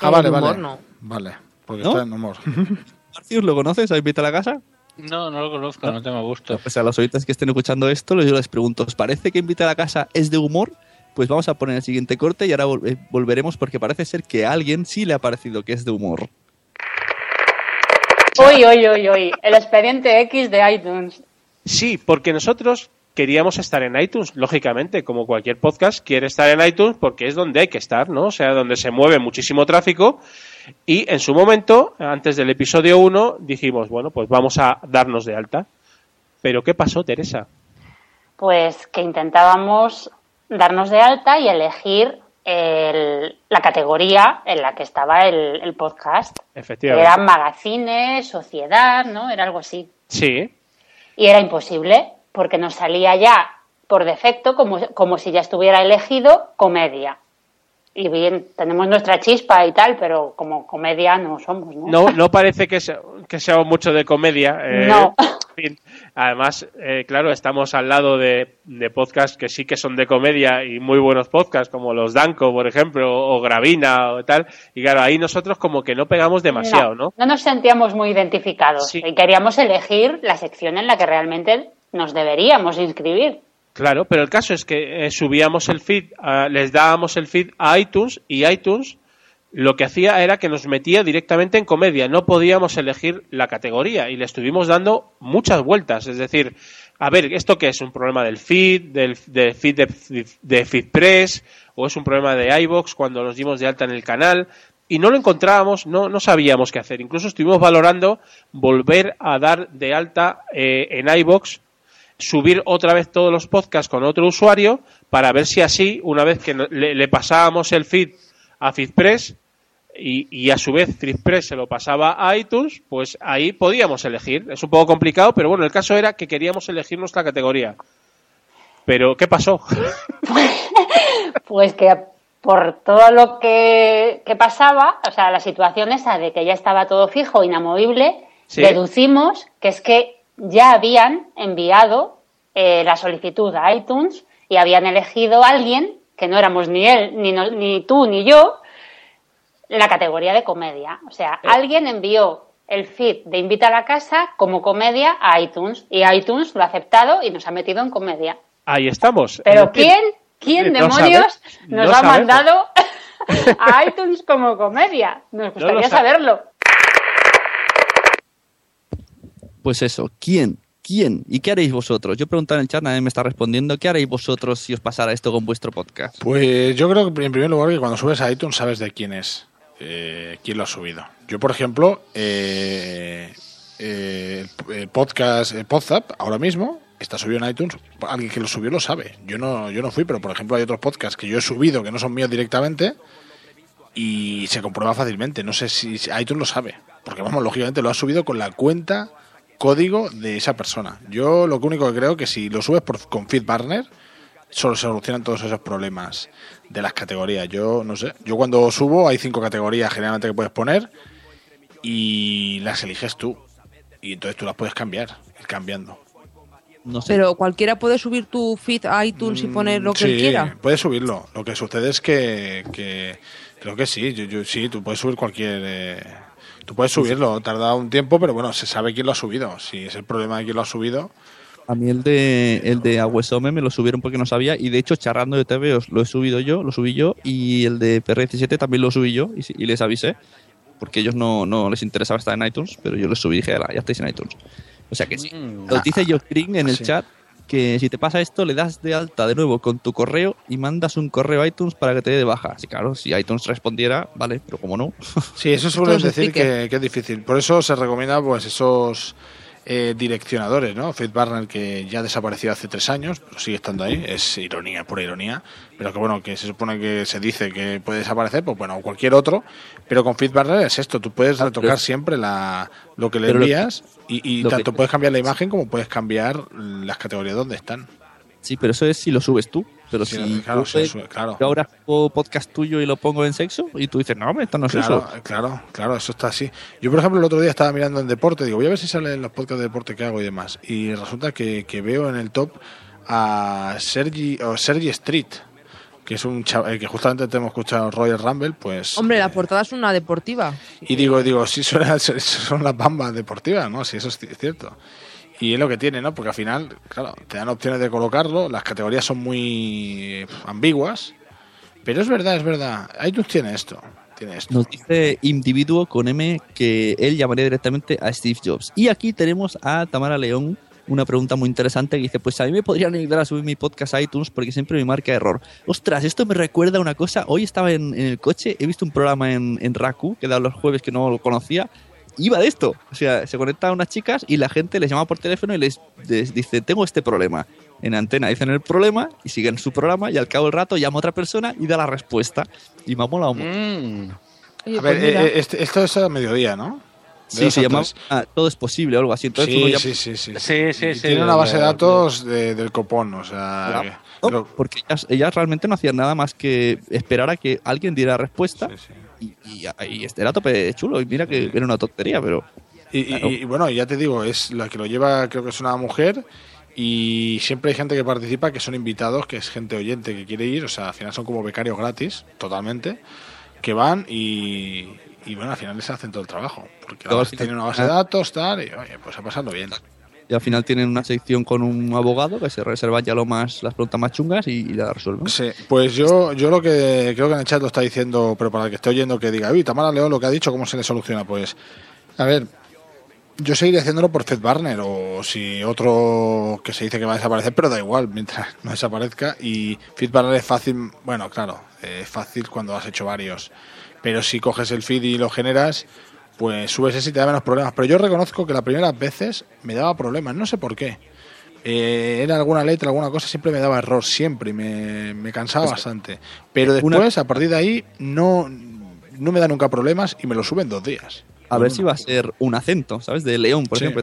Ah, Eh, vale, de humor, vale. no. Vale, porque ¿No? está en humor. Marcius, ¿lo conoces a Invita a la Casa? No, no lo conozco, no tengo gusto. Pues a los oyentes que estén escuchando esto, yo les pregunto, ¿os parece que Invita a la Casa es de humor? Pues vamos a poner el siguiente corte y ahora vol- eh, volveremos porque parece ser que a alguien sí le ha parecido que es de humor. Uy, uy, uy, uy. El expediente X de iTunes. Sí, porque nosotros queríamos estar en iTunes, lógicamente, como cualquier podcast quiere estar en iTunes porque es donde hay que estar, ¿no? O sea, donde se mueve muchísimo tráfico. Y en su momento, antes del episodio 1, dijimos, bueno, pues vamos a darnos de alta. Pero ¿qué pasó, Teresa? Pues que intentábamos darnos de alta y elegir el- la categoría en la que estaba el, el podcast. Efectivamente. Eran magazines, sociedad, ¿no? Era algo así. Sí, Y era imposible, porque nos salía ya por defecto, como, como si ya estuviera elegido, comedia. Y bien, tenemos nuestra chispa y tal, pero como comedia no somos, ¿no? no, no parece que sea, que sea mucho de comedia. eh, No. en fin. Además, eh, claro, estamos al lado de, de podcasts que sí que son de comedia y muy buenos podcasts, como los Danco, por ejemplo, o Gravina o tal. Y claro, ahí nosotros como que no pegamos demasiado, ¿no? No nos sentíamos muy identificados y queríamos elegir la sección en la que realmente nos deberíamos inscribir. Claro, pero el caso es que eh, subíamos el feed, ah, les dábamos el feed a iTunes y iTunes lo que hacía era que nos metía directamente en comedia. No podíamos elegir la categoría y le estuvimos dando muchas vueltas. Es decir, a ver, ¿esto qué es? ¿Un problema del feed, del, del feed de, FeedPress? ¿O es un problema de iBox cuando nos dimos de alta en el canal? Y no lo encontrábamos, no, no sabíamos qué hacer. Incluso estuvimos valorando volver a dar de alta eh, en iBox, subir otra vez todos los podcasts con otro usuario para ver si así, una vez que le, le pasábamos el feed a FeedPress y, y a su vez FeedPress se lo pasaba a iTunes, pues ahí podíamos elegir. Es un poco complicado, pero bueno, el caso era que queríamos elegir nuestra categoría. Pero, ¿qué pasó? Pues que por todo lo que, que pasaba, o sea, la situación esa de que ya estaba todo fijo, inamovible, Sí. deducimos que es que ya habían enviado eh, la solicitud a iTunes y habían elegido a alguien, que no éramos ni él, ni, no- ni tú, ni yo, la categoría de comedia. O sea, alguien envió el feed de Invita a la Casa como comedia a iTunes y iTunes lo ha aceptado y nos ha metido en comedia. Ahí estamos. Pero ¿quién, quién no demonios sabe- nos no ha sabemos. mandado a iTunes como comedia? Nos gustaría sabe. saberlo. Pues eso, ¿quién? ¿Quién? ¿Y qué haréis vosotros? Yo preguntaba en el chat, nadie me está respondiendo. ¿Qué haréis vosotros si os pasara esto con vuestro podcast? Pues yo creo que en primer lugar que cuando subes a iTunes sabes de quién es, eh, quién lo ha subido. Yo, por ejemplo, eh, eh, el podcast el Podzap ahora mismo está subido en iTunes. Alguien que lo subió lo sabe. Yo no, yo no fui, pero por ejemplo hay otros podcasts que yo he subido que no son míos directamente y se comprueba fácilmente. No sé si, si iTunes lo sabe, porque vamos, lógicamente lo ha subido con la cuenta código de esa persona. Yo lo único que creo que si lo subes por, con FeedBurner solo se solucionan todos esos problemas de las categorías. Yo no sé, yo cuando subo hay cinco categorías generalmente que puedes poner y las eliges tú. Y entonces tú las puedes cambiar, ir cambiando. No sé. Pero cualquiera puede subir tu feed a iTunes y poner lo que sí, él quiera. puedes subirlo. Lo que sucede es que, que creo que sí, yo, yo- sí, tú puedes subir cualquier... eh, tú puedes subirlo, tarda un tiempo, pero bueno, se sabe quién lo ha subido. Si es el problema de quién lo ha subido, A mí el de el de Aguesome me lo subieron porque no sabía y de hecho charrando de TV os lo he subido yo, lo subí yo y el de PR17 también lo subí yo y, les avisé porque ellos no, no les interesaba estar en iTunes, pero yo les subí y dije, "Ala, ya estáis en iTunes. O sea que sí. Nos dice Josh Green en el Sí. chat que si te pasa esto le das de alta de nuevo con tu correo y mandas un correo a iTunes para que te dé de baja. Así claro, si iTunes respondiera, vale, pero como no. Sí, eso suelen decir que es difícil. Por eso se recomienda pues esos eh, direccionadores, ¿no? FeedBurner que ya desapareció hace tres años, pero sigue estando ahí. Es ironía, pura ironía. Pero que bueno, que se supone que se dice que puede desaparecer, pues bueno, o cualquier otro. Pero con FeedBurner es esto, tú puedes retocar pero- siempre la, lo que le lo- envías y, y lo que- tanto puedes cambiar la imagen como puedes cambiar las categorías donde están. Sí, pero eso es si lo subes tú. Pero Sí, si claro, yo, sí, eh, claro. yo ahora hago podcast tuyo y lo pongo en sexo y tú dices, no, hombre, esto no es Claro, eso. claro, claro, eso está así. Yo, por ejemplo, el otro día estaba mirando en deporte, digo, voy a ver si sale en los podcasts de deporte que hago y demás. Y resulta que, que veo en el top a Sergi, o Sergi Street, que es un chaval que justamente te hemos escuchado Royal Rumble, pues. Hombre, la portada es una deportiva. Y digo, digo, sí, suena- son las bambas deportivas, ¿no? Sí, eso es ci- cierto. Y es lo que tiene, ¿no? Porque al final, claro, te dan opciones de colocarlo, las categorías son muy ambiguas, pero es verdad, es verdad. iTunes tiene esto, tiene esto. Nos dice individuo con M que él llamaría directamente a Steve Jobs. Y aquí tenemos a Tamara León, una pregunta muy interesante que dice, pues a mí me podrían ayudar a subir mi podcast a iTunes porque siempre me marca error. Ostras, esto me recuerda a una cosa. Hoy estaba en, en el coche, he visto un programa en, en Raku que da los jueves que no lo conocía. Iba de esto. O sea, se conectan unas chicas y la gente les llama por teléfono y les, les dice, tengo este problema. En antena dicen el problema y siguen su programa y al cabo del rato llama a otra persona y da la respuesta. Y me ha molado mucho. Oye, A pues ver, mira. eh, este- esto es a mediodía, ¿no? De Sí, se llama ah, Todo es posible o algo así. Entonces Sí, uno ya- sí, sí, sí. Sí, sí, sí. Tiene una base de datos de- del copón, o sea... que- No, lo- porque ellas, ellas realmente no hacían nada más que esperar a que alguien diera respuesta y, y, y este era tope chulo y mira que era una tontería pero Y, y- y, bueno, ya te digo, es la que lo lleva, creo que es una mujer. Y siempre hay gente que participa, que son invitados, que es gente oyente que quiere ir. O sea, al final son como becarios gratis, totalmente. Que van y, y bueno, al final les hacen todo el trabajo. Porque la Luego, base al tiene final- una base de datos, tal. Y oye, pues a pasarlo bien. Y al final tienen una sección con un abogado que se reserva ya lo más, las preguntas más chungas y, la resuelven. Sí, pues yo, yo lo que creo que en el chat lo está diciendo, pero para el que esté oyendo que diga, uy, Tamara León lo que ha dicho, ¿cómo se le soluciona? Pues, a ver, yo seguiré haciéndolo por Fed Barner o si otro que se dice que va a desaparecer, pero da igual mientras no desaparezca. Y Fed Barner es fácil, bueno, claro, es fácil cuando has hecho varios, pero si coges el feed y lo generas, pues subes ese y te da menos problemas. Pero yo reconozco que las primeras veces me daba problemas, no sé por qué. Eh, era alguna letra, alguna cosa, siempre me daba error, siempre, y me, me cansaba Pues, bastante. Pero después, a partir de ahí, no, no me da nunca problemas y me lo suben dos días. A ver si va a ser un acento, ¿sabes? De León, por Sí. ejemplo.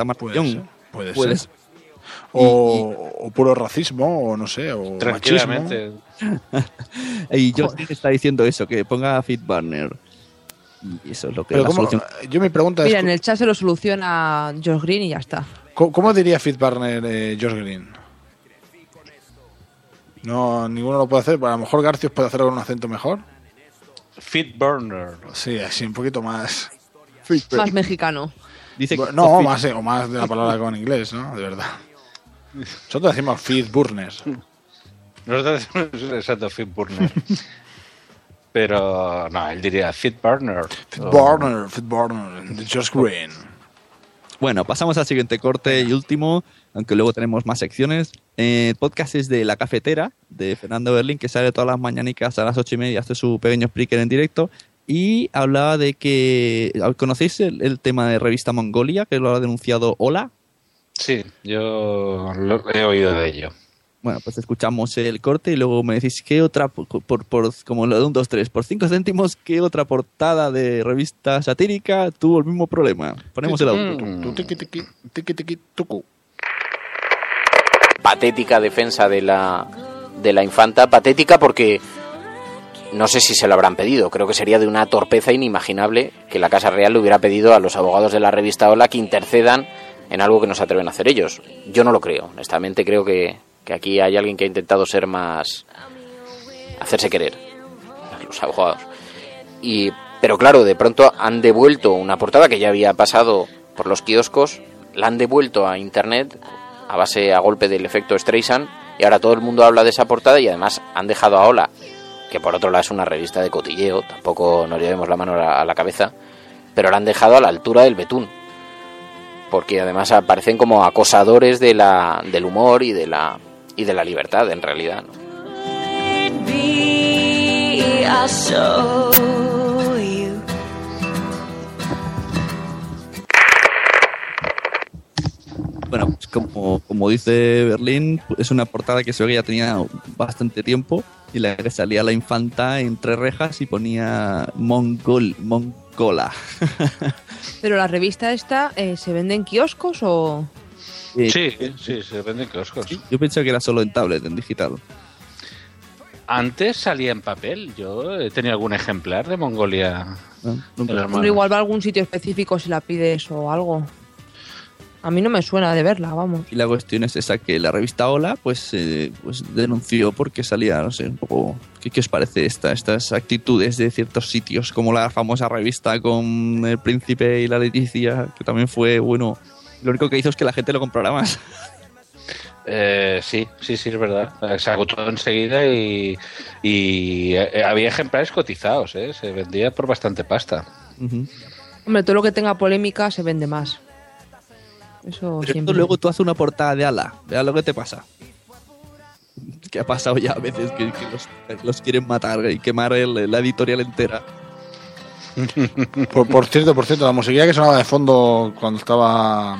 Está más Puede ser. O, o puro racismo, o no sé, o Tranquilamente. y yo está diciendo eso, que ponga Fit Barner. Y eso es lo que Pero la ¿cómo- solución. yo mi pregunta Mira, es, en el chat se lo soluciona Josh Green y ya está. ¿cómo, cómo diría Fit Barner eh, Josh Green? No, ninguno lo puede hacer, pero a lo mejor Garcios puede hacerlo con un acento mejor. Fit Burner. Sí, así un poquito más. Más mexicano. Dice no, más, eh, o más de la palabra con inglés, ¿no? De verdad. Nosotros decimos Fit Burner. Nosotros decimos exacto, Fit Burner. Pero no, él diría Fit Burner. Fit Burner, Fit Burner, de Josh Green. Bueno, pasamos al siguiente corte y último, aunque luego tenemos más secciones. Eh, el podcast es de La Cafetera, de Fernando Berlín, que sale todas las mañanicas a las ocho y media, hace su pequeño speaker en directo. Y hablaba de que. ¿Conocéis el, el tema de revista Mongolia, que lo ha denunciado Hola? Sí, yo lo- he oído de ello. Bueno, pues escuchamos el corte y luego me decís qué otra, por, por, por- como lo de un 2, 3, por 5 céntimos, qué otra portada de revista satírica tuvo el mismo problema. Ponemos el audio. Tucu. patética defensa de la, de la infanta. Patética porque no sé si se lo habrán pedido. Creo que sería de una torpeza inimaginable que la Casa Real le hubiera pedido a los abogados de la revista Hola que intercedan en algo que no se atreven a hacer ellos. Yo no lo creo. Honestamente creo que, que aquí hay alguien que ha intentado ser más... hacerse querer. Los abogados. Y, pero claro, de pronto han devuelto una portada que ya había pasado por los kioscos, la han devuelto a internet a base a golpe del efecto Streisand y ahora todo el mundo habla de esa portada y además han dejado a Ola, que por otro lado es una revista de cotilleo, tampoco nos llevemos la mano a la, cabeza, pero la han dejado a la altura del betún. Porque además aparecen como acosadores del humor y de la y de la libertad en realidad. Bueno, como, como dice Berlín, es una portada que se que ya tenía bastante tiempo y la que salía la infanta entre rejas y ponía Mongol, Mongola. Pero la revista esta, eh, ¿se vende en kioscos o...? Eh, Sí, sí, se venden kioscos. Yo pensé que era solo en tablet, en digital. Antes salía en papel. Yo he tenido algún ejemplar de Mongolia. Ah, en manos. igual va a algún sitio específico si la pides o algo. A mí no me suena de verla, vamos. Y la cuestión es esa, que la revista Hola pues, eh, pues denunció porque salía, no sé, un poco... ¿Qué, qué os parece esta, estas actitudes de ciertos sitios? Como la famosa revista con el príncipe y la Leticia, que también fue, bueno... Lo único que hizo es que la gente lo comprara más. Eh, sí, sí, sí, es verdad. Se agotó enseguida y, y, eh, había ejemplares cotizados, ¿eh? Se vendía por bastante pasta. Hombre, todo lo que tenga polémica se vende más. Eso Pero siempre. luego tú haces una portada de ala. Vea lo que te pasa. Que ha pasado ya a veces que, que los, quieren matar y quemar el- la editorial entera. Por, por cierto, por cierto, la musiquilla que sonaba de fondo cuando estaba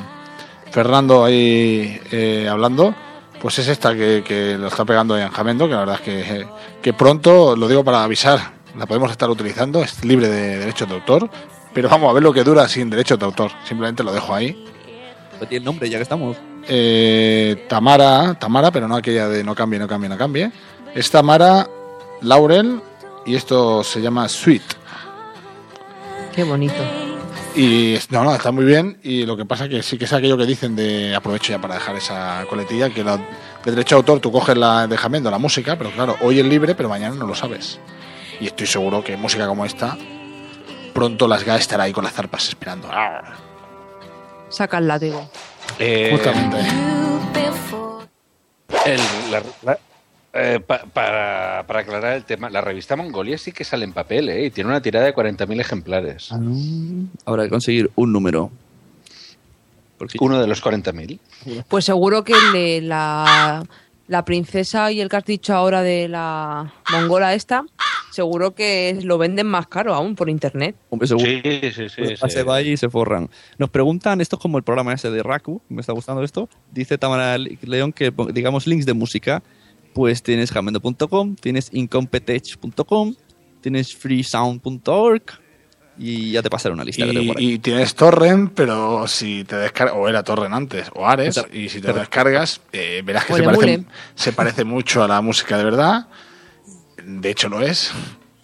Fernando ahí eh, hablando, pues es esta que, que lo está pegando en Jamendo, que la verdad es que, que pronto, lo digo para avisar, la podemos estar utilizando, es libre de derechos de autor, pero vamos a ver lo que dura sin derechos de autor, simplemente lo dejo ahí. Tiene nombre, ya que estamos. Eh, Tamara, Tamara, pero no aquella de no cambie, no cambie, no cambie. Es Tamara Laurel y esto se llama Sweet. Qué bonito. Y no, no, está muy bien. Y lo que pasa que sí que es aquello que dicen de aprovecho ya para dejar esa coletilla, que la, de derecho de autor tú coges la de Jamendo, la música, pero claro, hoy es libre, pero mañana no lo sabes. Y estoy seguro que música como esta, pronto las GA estará ahí con las zarpas esperando. Ah, Saca el látigo. Eh, Justamente. el- la- la- eh, pa- para, para aclarar el tema, la revista Mongolia sí que sale en papel, ¿eh? Y tiene una tirada de 40.000 ejemplares. Habrá que conseguir un número. Uno de los 40.000. Pues seguro que el de la, la princesa y el que has dicho ahora de la mongola esta, seguro que lo venden más caro aún por internet. Hombre, seguro. Sí, sí, sí. Pues sí. se va y se forran. Nos preguntan, esto es como el programa ese de Raku, me está gustando esto. Dice Tamara León que, digamos, links de música. Pues tienes jamendo.com, tienes incompetech.com, tienes freesound.org y ya te pasaré una lista. que tengo Y, por ahí. y tienes Torrent, pero si te descargas, o era Torrent antes, o Ares, y si te descargas, eh, verás que se parece, mule. se parece mucho a la música de verdad. De hecho lo es,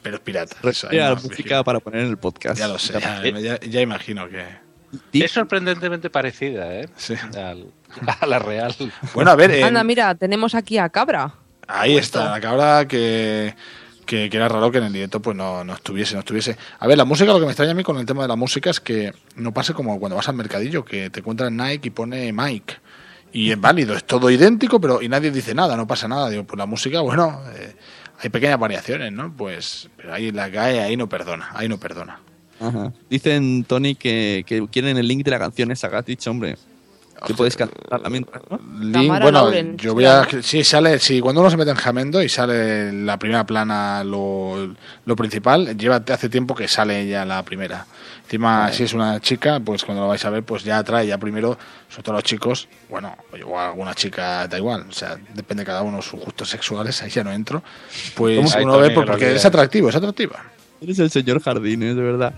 pero es pirata. Eso la música para poner en el podcast. Ya lo sé, ya, ya- ya imagino que... Es sorprendentemente parecida, ¿eh? Al- a la real. Bueno, a ver, en- Anda, mira, tenemos aquí a Cabra. Ahí está, la cabra que, que, era raro que en el directo pues no, no estuviese, no estuviese. A ver, la música, lo que me extraña a mí con el tema de la música es que no pase como cuando vas al mercadillo, que te encuentras Nike y pone Mike. Y es válido, es todo idéntico, pero y nadie dice nada, no pasa nada. Digo, pues la música, bueno, eh, hay pequeñas variaciones, ¿no? Pues, pero ahí la cae, ahí no perdona, ahí no perdona. Ajá. Dicen, Tony, que, que quieren el link de la canción esa que hombre. Que puedes cantarla mientras, ¿no? Link, bueno, yo voy a. Sí, sale. Sí, cuando uno se mete en Jamendo y sale la primera plana, lo, lo principal, lleva hace tiempo que sale ya la primera. Encima, si es una chica, pues cuando lo vais a ver, pues ya trae ya primero, sobre todo los chicos, bueno, o alguna chica, da igual, o sea, depende cada uno de sus gustos sexuales, ahí ya no entro. Pues uno Ay, ve porque olvides. es atractivo, es atractiva. Eres el señor Jardines, de verdad.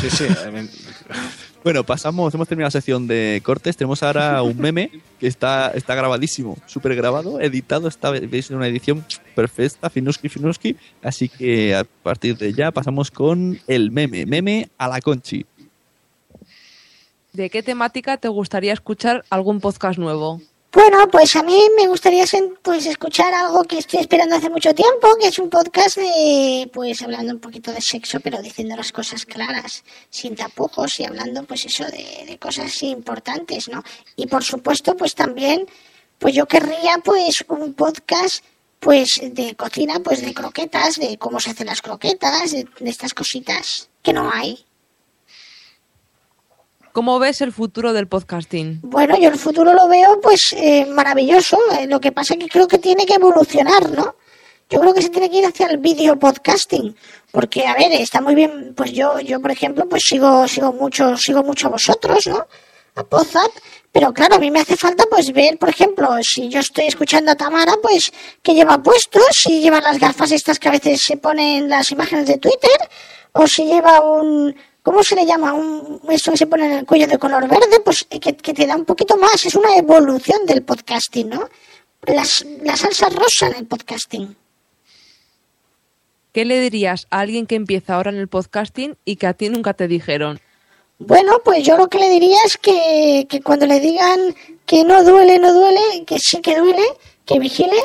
Sí, sí. Bueno, pasamos, hemos terminado la sección de cortes. Tenemos ahora un meme que está, está grabadísimo, súper grabado, editado. Está, veis, una edición perfecta, finuski, finuski. Así que a partir de ya pasamos con el meme. Meme a la conchi. ¿De qué temática te gustaría escuchar algún podcast nuevo? Bueno, pues a mí me gustaría pues escuchar algo que estoy esperando hace mucho tiempo, que es un podcast de, pues hablando un poquito de sexo, pero diciendo las cosas claras, sin tapujos y hablando pues eso de, de cosas importantes, ¿no? Y por supuesto, pues también, pues yo querría pues un podcast pues de cocina, pues de croquetas, de cómo se hacen las croquetas, de, de estas cositas que no hay. ¿Cómo ves el futuro del podcasting? Bueno, yo el futuro lo veo pues eh, maravilloso. eh, lo que pasa es que creo que tiene que evolucionar, ¿no? Yo creo que se tiene que ir hacia el video podcasting, porque a ver, está muy bien, pues yo yo por ejemplo, pues sigo sigo mucho sigo mucho a vosotros, ¿no? A Podzap, pero claro, a mí me hace falta pues ver, por ejemplo, si yo estoy escuchando a Tamara, pues que lleva puesto, si lleva las gafas estas que a veces se ponen las imágenes de Twitter, o si lleva un ¿Cómo se le llama? Un, eso que se pone en el cuello de color verde, pues eh, que, que te da un poquito más. Es una evolución del podcasting, ¿no? Las, la salsa rosa en el podcasting. ¿Qué le dirías a alguien que empieza ahora en el podcasting y que a ti nunca te dijeron? Bueno, pues yo lo que le diría es que, que cuando le digan que no duele, no duele, que sí que duele, que vigile,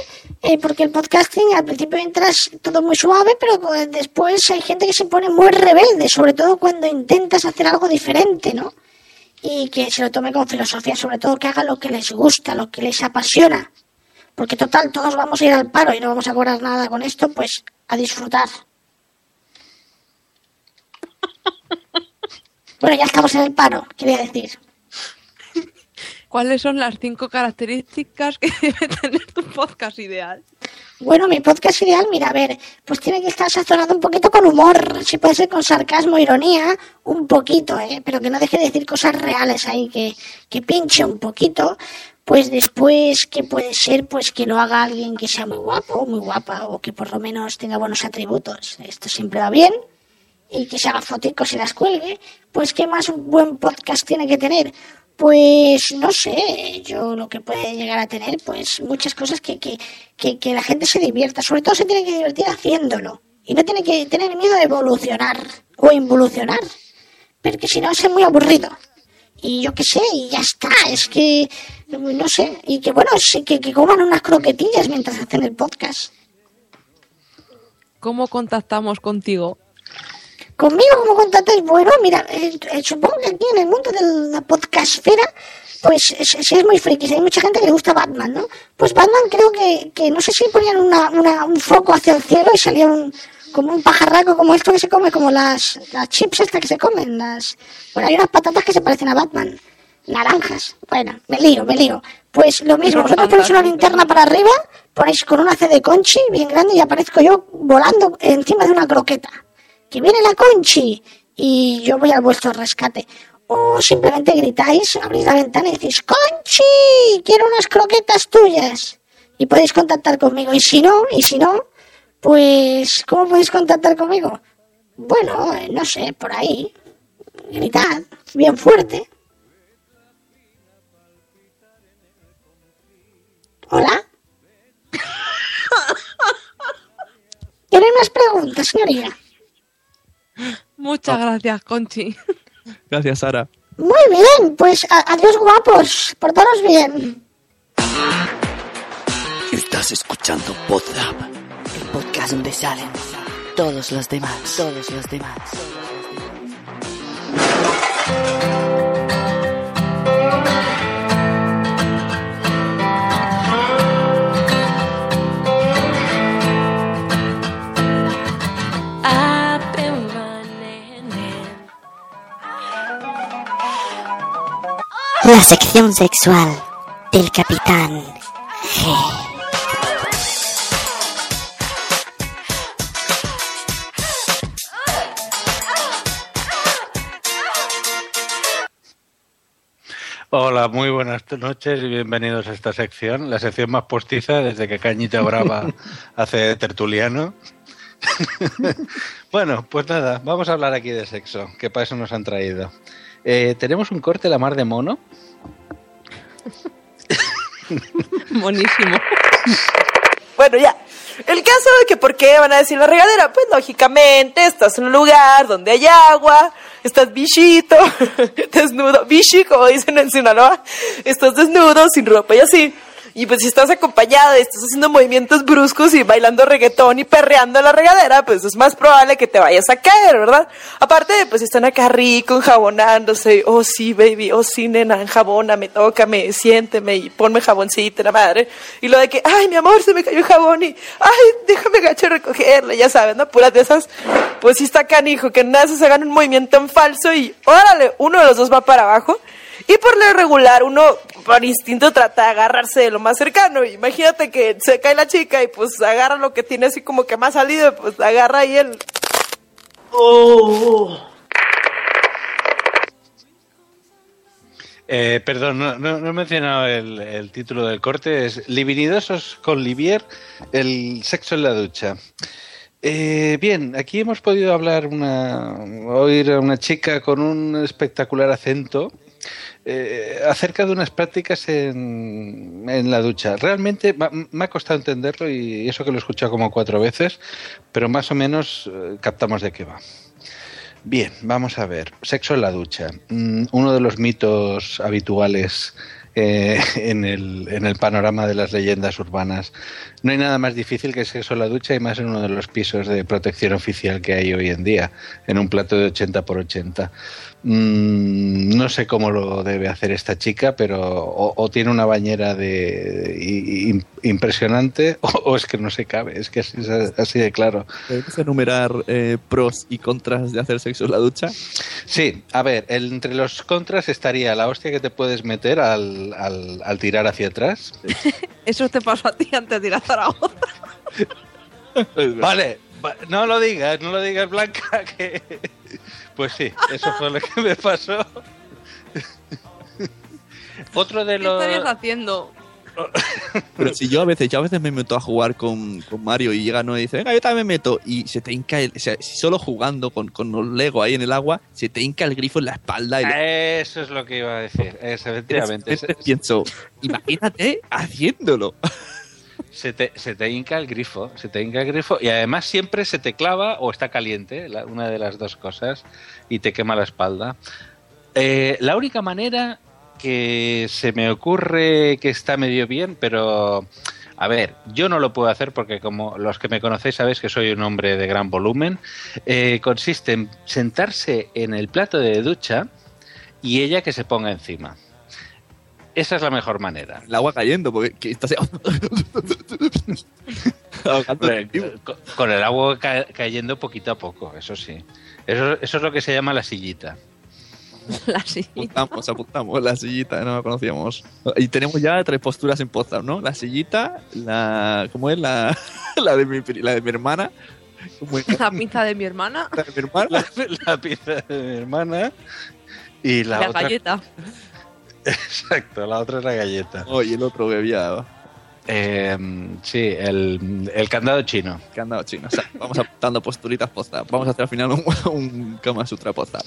eh, porque el podcasting al principio entras todo muy suave, pero eh, después hay gente que se pone muy rebelde, sobre todo cuando intentas hacer algo diferente, ¿no? Y que se lo tome con filosofía, sobre todo que haga lo que les gusta, lo que les apasiona. Porque total, todos vamos a ir al paro y no vamos a cobrar nada con esto, pues a disfrutar. Bueno, ya estamos en el paro, quería decir. ¿Cuáles son las cinco características que debe tener tu podcast ideal? Bueno, mi podcast ideal, mira, a ver, pues tiene que estar sazonado un poquito con humor, si puede ser con sarcasmo, ironía, un poquito, ¿eh? pero que no deje de decir cosas reales ahí, que, que pinche un poquito. Pues después, que puede ser? Pues que lo haga alguien que sea muy guapo, muy guapa, o que por lo menos tenga buenos atributos. Esto siempre va bien. Y que se haga foticos y las cuelgue. Pues, ¿qué más un buen podcast tiene que tener? Pues no sé, yo lo que puede llegar a tener, pues muchas cosas que, que, que, que la gente se divierta. Sobre todo se tiene que divertir haciéndolo. Y no tiene que tener miedo de evolucionar o involucionar. Porque si no, es muy aburrido. Y yo qué sé, y ya está. Es que, no sé. Y que bueno, sí, que, que coman unas croquetillas mientras hacen el podcast. ¿Cómo contactamos contigo? Conmigo, como contactáis? Bueno, mira, eh, eh, supongo que aquí en el mundo de la podcastfera, pues es, es muy friki, hay mucha gente que le gusta Batman, ¿no? Pues Batman creo que, que no sé si ponían una, una, un foco hacia el cielo y salía un, como un pajarraco como esto que se come, como las, las chips estas que se comen, las... Bueno, hay unas patatas que se parecen a Batman, naranjas. Bueno, me lío, me lío. Pues lo mismo, vosotros ponéis una linterna para arriba, ponéis con una C de conchi bien grande y aparezco yo volando encima de una croqueta que viene la Conchi y yo voy al vuestro rescate. O simplemente gritáis, abrís la ventana y decís, Conchi, quiero unas croquetas tuyas. Y podéis contactar conmigo. Y si no, y si no, pues, ¿cómo podéis contactar conmigo? Bueno, eh, no sé, por ahí. Gritad, bien fuerte. Hola. ¿Tienen más preguntas, señoría? Muchas gracias, Conchi. Gracias, Sara. Muy bien, pues adiós guapos, portaros bien. Estás escuchando Podzap. El podcast donde salen todos los demás, todos los demás. La sección sexual del capitán G. Hola, muy buenas noches y bienvenidos a esta sección, la sección más postiza desde que Cañita Brava hace tertuliano. bueno, pues nada, vamos a hablar aquí de sexo, que para eso nos han traído. Eh, tenemos un corte la mar de mono. Monísimo. Bueno, ya. El caso de que por qué van a decir la regadera, pues lógicamente estás en un lugar donde hay agua, estás bichito, desnudo, bichi como dicen en Sinaloa, estás desnudo, sin ropa y así. Y pues si estás acompañado y estás haciendo movimientos bruscos y bailando reggaetón y perreando en la regadera, pues es más probable que te vayas a caer, ¿verdad? Aparte, pues están acá rico, enjabonándose, oh sí, baby, oh sí, nena, enjabóname, tócame, siénteme y ponme jaboncito, la madre. Y lo de que, ay, mi amor, se me cayó el jabón y, ay, déjame gacho recogerlo, ya sabes, ¿no? Puras de esas, pues sí está canijo, que nada se hagan un movimiento en falso y, órale, uno de los dos va para abajo. Y por lo regular, uno por instinto trata de agarrarse de lo más cercano. Imagínate que se cae la chica y pues agarra lo que tiene así como que más salido, pues agarra ahí el... Oh. Eh, perdón, no, no- no he mencionado el, el título del corte, es Livinidosos con Livier, el sexo en la ducha. Eh, bien, aquí hemos podido hablar una, oír a una chica con un espectacular acento eh, acerca de unas prácticas en, en la ducha. Realmente me ha costado entenderlo y eso que lo he escuchado como cuatro veces, pero más o menos eh, captamos de qué va. Bien, vamos a ver. Sexo en la ducha. Mm, Uno de los mitos habituales eh, en, el, en el panorama de las leyendas urbanas. No hay nada más difícil que sexo en la ducha y más en uno de los pisos de protección oficial que hay hoy en día, en un plato de 80 por 80. Mm, no sé cómo lo debe hacer esta chica, pero o, o tiene una bañera de i- i- impresionante o, o es que no se cabe, es que así, es así de claro. ¿Puedes enumerar eh, pros y contras de hacer sexo en la ducha? Sí, a ver, entre los contras estaría la hostia que te puedes meter al, al- al tirar hacia atrás. Eso te pasó a ti antes de ir a Zaragoza. Vale, va- no lo digas, no lo digas, Blanca, que... Pues sí, eso fue lo que me pasó. Otro de ¿Qué los... estarías haciendo? Pero si yo a veces, yo a veces me meto a jugar con, con Mario y llega Noé y dice, venga, yo también me meto. Y se te hinca, el, o sea, solo jugando con, con los Lego ahí en el agua, se te hinca el grifo en la espalda. Y lo- Eso es lo que iba a decir, es, efectivamente. Entonces pienso, imagínate haciéndolo. Se te, se te hinca el grifo, se te hinca el grifo y además siempre se te clava o está caliente, la- una de las dos cosas, y te quema la espalda. Eh, la única manera que se me ocurre que está medio bien, pero a ver, yo no lo puedo hacer porque como los que me conocéis sabéis que soy un hombre de gran volumen, eh, consiste en sentarse en el plato de ducha y ella que se ponga encima. Esa es la mejor manera. El agua cayendo, porque que estás vivo. con, con el agua ca- cayendo poquito a poco, eso sí. Eso, eso es lo que se llama la sillita. La sillita. Apuntamos, apuntamos, la sillita, no la conocíamos. Y tenemos ya tres posturas en Potsdam, ¿no? La sillita, la... ¿Cómo es? La, la, de, mi, la de mi hermana. La pinza de mi hermana. La de mi hermana. La, la pizza de mi hermana y la, La, otra. galleta. Exacto, la otra es la galleta. Oh, y el otro bebía Eh, sí, el, el candado chino. candado chino. O sea, vamos apuntando posturitas Potsdam. Vamos a hacer al final un, un Kama Sutra Potsdam.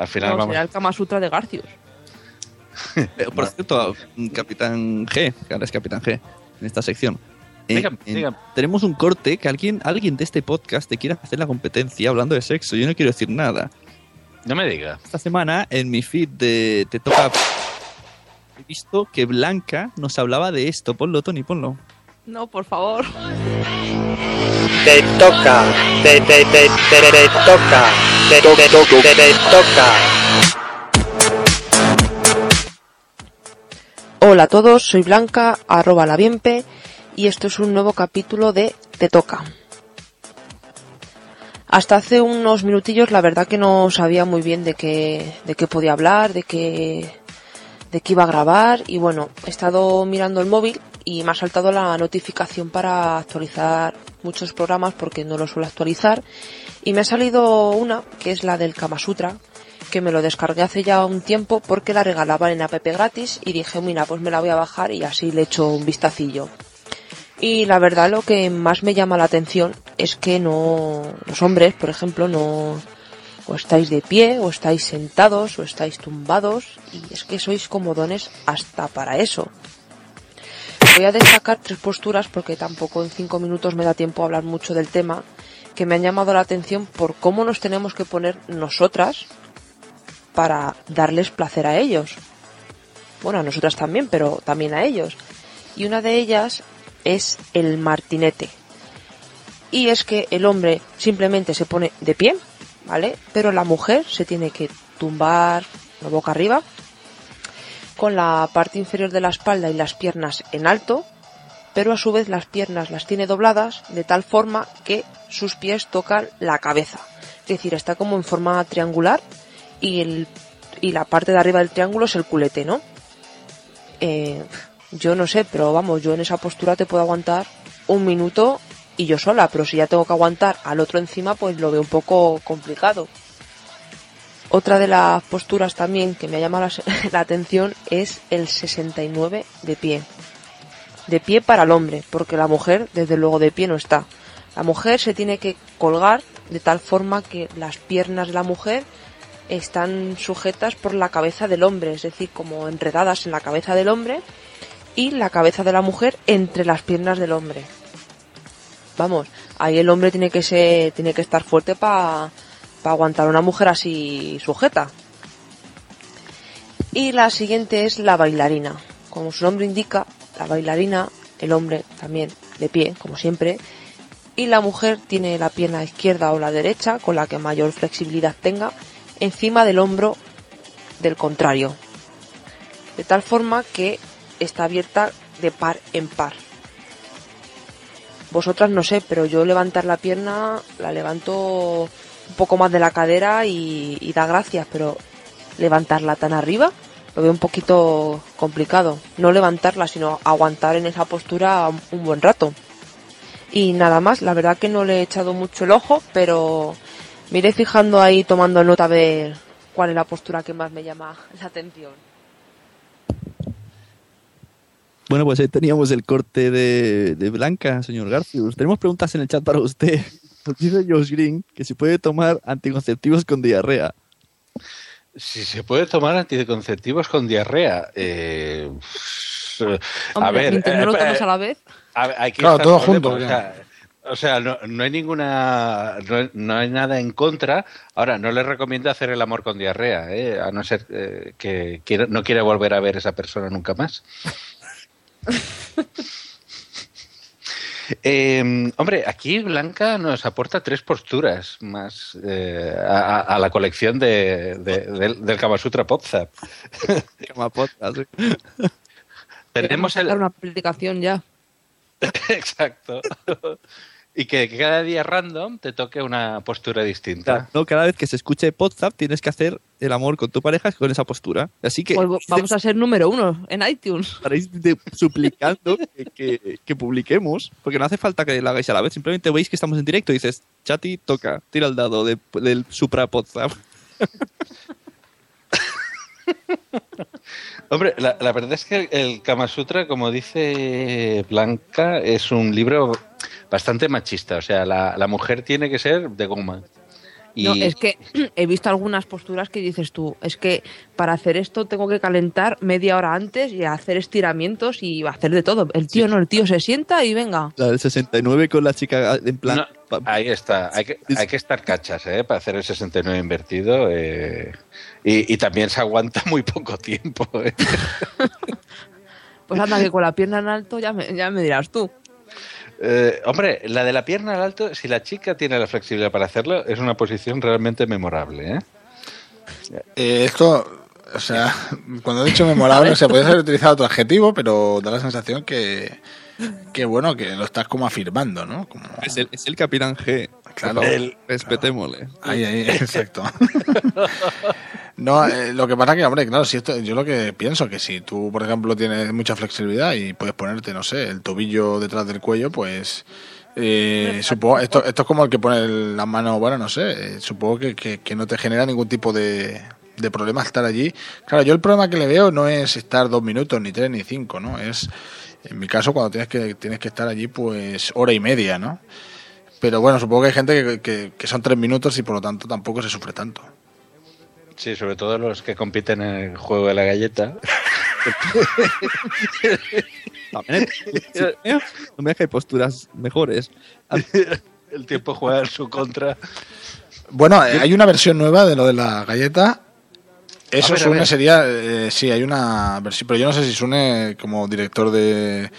Al final No, vamos. será el Kama Sutra de Garcius. Eh, por cierto, Capitán G, que ahora es Capitán G, en esta sección. En- Dígame, dígame. Tenemos un corte que alguien, alguien de este podcast te quiera hacer la competencia hablando de sexo. Yo no quiero decir nada. No me diga. Esta semana en mi feed de Te Toca he visto que Blanca nos hablaba de esto. Ponlo, Tony, ponlo. No, por favor. Te toca, te, te, te, te, te toca, te, te, te, te, te toca. Hola a todos, soy Blanca, arroba la bienpe, y esto es un nuevo capítulo de Te Toca. Hasta hace unos minutillos la verdad que no sabía muy bien de qué, de qué podía hablar, de qué, de qué iba a grabar, y bueno, he estado mirando el móvil y me ha saltado la notificación para actualizar muchos programas porque no lo suelo actualizar, y me ha salido una que es la del Kama Sutra, que me lo descargué hace ya un tiempo porque la regalaban en app gratis y dije, mira, pues me la voy a bajar y así le echo un vistacillo. Y la verdad lo que más me llama la atención es que no, los hombres, por ejemplo, no, o estáis de pie, o estáis sentados, o estáis tumbados, y es que sois comodones hasta para eso. Voy a destacar tres posturas porque tampoco en cinco minutos me da tiempo a hablar mucho del tema, que me han llamado la atención por cómo nos tenemos que poner nosotras para darles placer a ellos. Bueno, a nosotras también, pero también a ellos. Y una de ellas es el martinete. Y es que el hombre simplemente se pone de pie, ¿vale? Pero la mujer se tiene que tumbar boca arriba, con la parte inferior de la espalda y las piernas en alto, pero a su vez las piernas las tiene dobladas de tal forma que sus pies tocan la cabeza. Es decir, está como en forma triangular y, y la parte de arriba del triángulo es el culete, ¿no? Eh, yo no sé, pero vamos, yo en esa postura te puedo aguantar un minuto y yo sola, pero si ya tengo que aguantar al otro encima, pues lo veo un poco complicado. Otra de las posturas también que me ha llamado la, atención es el 69 de pie. De pie para el hombre, porque la mujer desde luego de pie no está. La mujer se tiene que colgar de tal forma que las piernas de la mujer están sujetas por la cabeza del hombre, es decir, como enredadas en la cabeza del hombre y la cabeza de la mujer entre las piernas del hombre. Vamos, ahí el hombre tiene que tiene que estar fuerte para aguantar a una mujer así sujeta. Y la siguiente es la bailarina. Como su nombre indica, la bailarina, el hombre también de pie, como siempre, y la mujer tiene la pierna izquierda o la derecha, con la que mayor flexibilidad tenga, encima del hombro del contrario. De tal forma que está abierta de par en par. Vosotras no sé, pero yo levantar la pierna la levanto un poco más de la cadera y, da gracias, pero levantarla tan arriba lo veo un poquito complicado. No levantarla, sino aguantar en esa postura un- un buen rato. Y nada más, la verdad que no le he echado mucho el ojo, pero me iré fijando ahí tomando nota de cuál es la postura que más me llama la atención. Bueno, pues ahí teníamos el corte de, de Blanca, señor Garcius. Tenemos preguntas en el chat para usted. Nos dice Josh Green que si puede tomar anticonceptivos con diarrea. Si se puede tomar anticonceptivos con diarrea. eh, a Hombre, ver, mientras no lo eh, tomes a la vez. a ver, hay que Claro, todo junto, O sea, o sea, no, no hay ninguna. No, hay- no hay nada en contra. Ahora, no le recomiendo hacer el amor con diarrea, ¿eh? a no ser eh, que quiera- no quiera volver a ver a esa persona nunca más. Eh, hombre, aquí Blanca nos aporta tres posturas más eh, a, la colección de, de- del, del Kama Sutra. Tenemos el, Dar una aplicación ya. Exacto. Y que cada día random te toque una postura distinta. No, cada vez que se escuche WhatsApp tienes que hacer el amor con tu pareja con esa postura. Así que Pues vamos a ser número uno en iTunes. estaréis suplicando que, que- que publiquemos, porque no hace falta que lo hagáis a la vez, simplemente veis que estamos en directo y dices, Chati, toca, tira el dado de- del Supra WhatsApp. Hombre, la, la verdad es que el Kama Sutra, como dice Blanca, es un libro bastante machista. O sea, la, la mujer tiene que ser de goma. Y, No, es que he visto algunas posturas que dices tú, es que para hacer esto tengo que calentar media hora antes y hacer estiramientos y hacer de todo. El tío no, el tío se sienta y venga. La del 69 con la chica en plan... No, ahí está. Hay que, hay que estar cachas ¿eh? para hacer el 69 invertido. eh, y, y también se aguanta muy poco tiempo. ¿eh? Pues anda que con la pierna en alto ya me, ya me dirás tú. Eh, hombre, la de la pierna al alto, si la chica tiene la flexibilidad para hacerlo, es una posición realmente memorable. ¿eh? Eh, esto, o sea, cuando he dicho memorable, se puede haber utilizado otro adjetivo, pero da la sensación que, que bueno, que lo estás como afirmando, ¿no? Como, Es el, es el Capitán G. Claro. El- respetémosle. Ahí, ahí, exacto. No, eh, lo que pasa que, hombre, claro, si esto, yo lo que pienso que si tú, por ejemplo, tienes mucha flexibilidad y puedes ponerte, no sé, el tobillo detrás del cuello, pues eh, supongo, esto, esto es como el que pone el- la mano, bueno, no sé, eh, supongo que, que- que no te genera ningún tipo de, de problema estar allí. Claro, yo el problema que le veo no es estar dos minutos, ni tres, ni cinco, ¿no? Es, en mi caso, cuando tienes que, tienes que estar allí, pues hora y media, ¿no? Pero bueno, supongo que hay gente que, que- que son tres minutos y por lo tanto tampoco se sufre tanto. Sí, sobre todo los que compiten en el juego de la galleta. También no me hay posturas mejores. el tiempo juega en su contra. Bueno, eh, hay una versión nueva de lo de la galleta. Eso ver, Sune sería, eh, sí, hay una versión, pero yo no sé si Sune como director de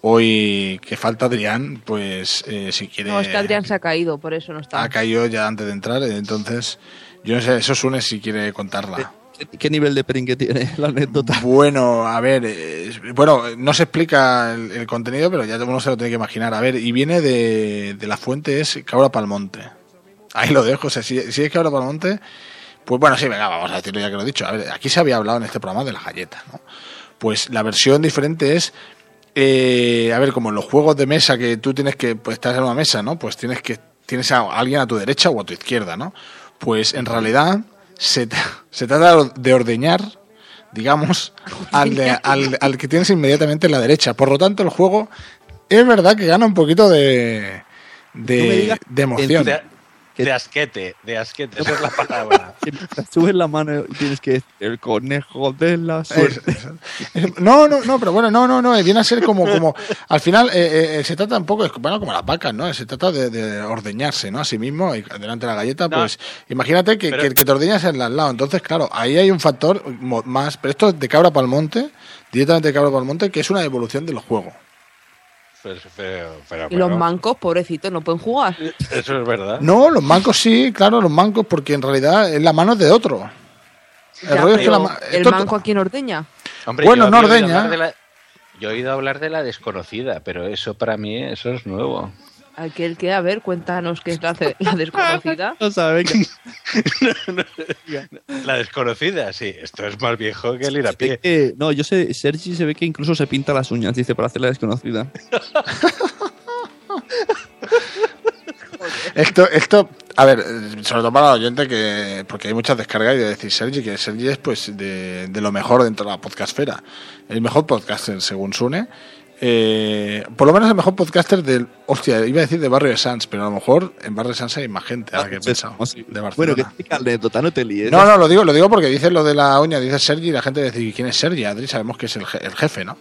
hoy que falta Adrián, pues eh, si quiere No, es que Adrián se ha caído, por eso no está. ha caído ya antes de entrar, eh, entonces yo no sé, eso Sune si quiere contarla. ¿Qué, qué nivel de peringue tiene la anécdota? Bueno, a ver, eh, bueno, no se explica el, el contenido, pero ya uno se lo tiene que imaginar. A ver, y viene de, de la fuente, es Cabra Palmonte. Ahí lo dejo, o sea, si, si es Cabra Palmonte, pues bueno, sí, venga, vamos a decirlo ya que lo he dicho. A ver, aquí se había hablado en este programa de las galletas, ¿no? Pues la versión diferente es, eh, a ver, como en los juegos de mesa que tú tienes que, pues estás en una mesa, ¿no? Pues tienes que, tienes a alguien a tu derecha o a tu izquierda, ¿no? Pues en realidad se, se trata de ordeñar, digamos, al, de- al, al que tienes inmediatamente en la derecha. Por lo tanto, el juego es verdad que gana un poquito de, de, de emoción. De, asquete, de asquete, esa es la palabra. Subes la mano y tienes que el conejo de la suerte. No, no, no, pero bueno, no, no, no, eh, viene a ser como, como, al final eh, eh, se trata un poco, es bueno, como las vacas, ¿no? Se trata de, de ordeñarse, ¿no? A sí mismo, y delante de la galleta, No, pues, imagínate que, pero- que, que te ordeñas en el al lado, entonces, claro, ahí hay un factor más, pero esto es de cabra para monte, directamente de cabra para monte, que es una evolución del juego. Pero, pero- pero- Y los mancos, pobrecitos, no pueden jugar. Eso es verdad. No, los mancos sí, claro, los mancos, porque en realidad es la mano de otro. El Ya, rollo es que pero la ma- ¿El esto- manco a quién ordeña? Hombre, Bueno, no ordeña. yo he oído hablar de la desconocida, pero eso para mí eso es nuevo. Aquel que, a ver, cuéntanos qué es la, la desconocida. No sabe, venga. La desconocida, sí, esto es más viejo que el ir a pie. No, yo sé, Sergi se ve que incluso se pinta las uñas, dice, para hacer la desconocida. Esto, esto, a ver, sobre todo para el oyente, que porque hay muchas descargas y de decir Sergi, que Sergi es pues de, de lo mejor dentro de la podcastfera. El mejor podcaster, según Sune. Eh, por lo menos el mejor podcaster del. Hostia, iba a decir de Barrio de Sans, pero a lo mejor en Barrio de Sans hay más gente, ahora que he pensado. De Bueno, Barcelona. que explica anécdota, no te líes. No, no, lo digo, lo digo porque dice lo de la uña, dice Sergi y la gente dice, ¿quién es Sergi? Adri, sabemos que es el, je- el jefe, ¿no?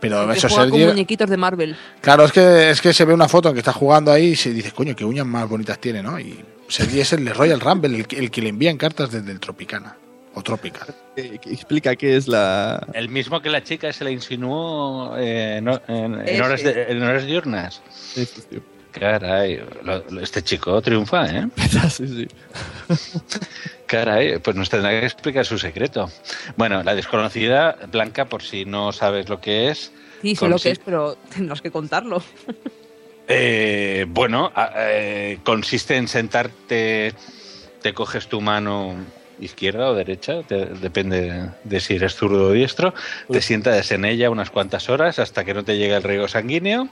Pero Que eso juega con Sergi. muñequitos de Marvel. Claro, es que, es que se ve una foto en que está jugando ahí y se dice, coño, qué uñas más bonitas tiene, ¿no? Y Sergi es el de Royal Rumble, el, que- el que le envían cartas desde el Tropicana. O Tropical. Eh, explica qué es la. El mismo que la chica se le insinuó eh, en, en- horas, de- en horas diurnas. Caray, lo- lo- este chico triunfa, ¿eh? sí, sí. Caray, pues nos tendrá que explicar su secreto. Bueno, la desconocida, Blanca, por si no sabes lo que es. Sí, sé lo que es, pero tendrás que contarlo. Eh, bueno, eh, consiste en sentarte, te coges tu mano izquierda o derecha, te- depende de si eres zurdo o diestro, te sientas en ella unas cuantas horas hasta que no te llegue el riego sanguíneo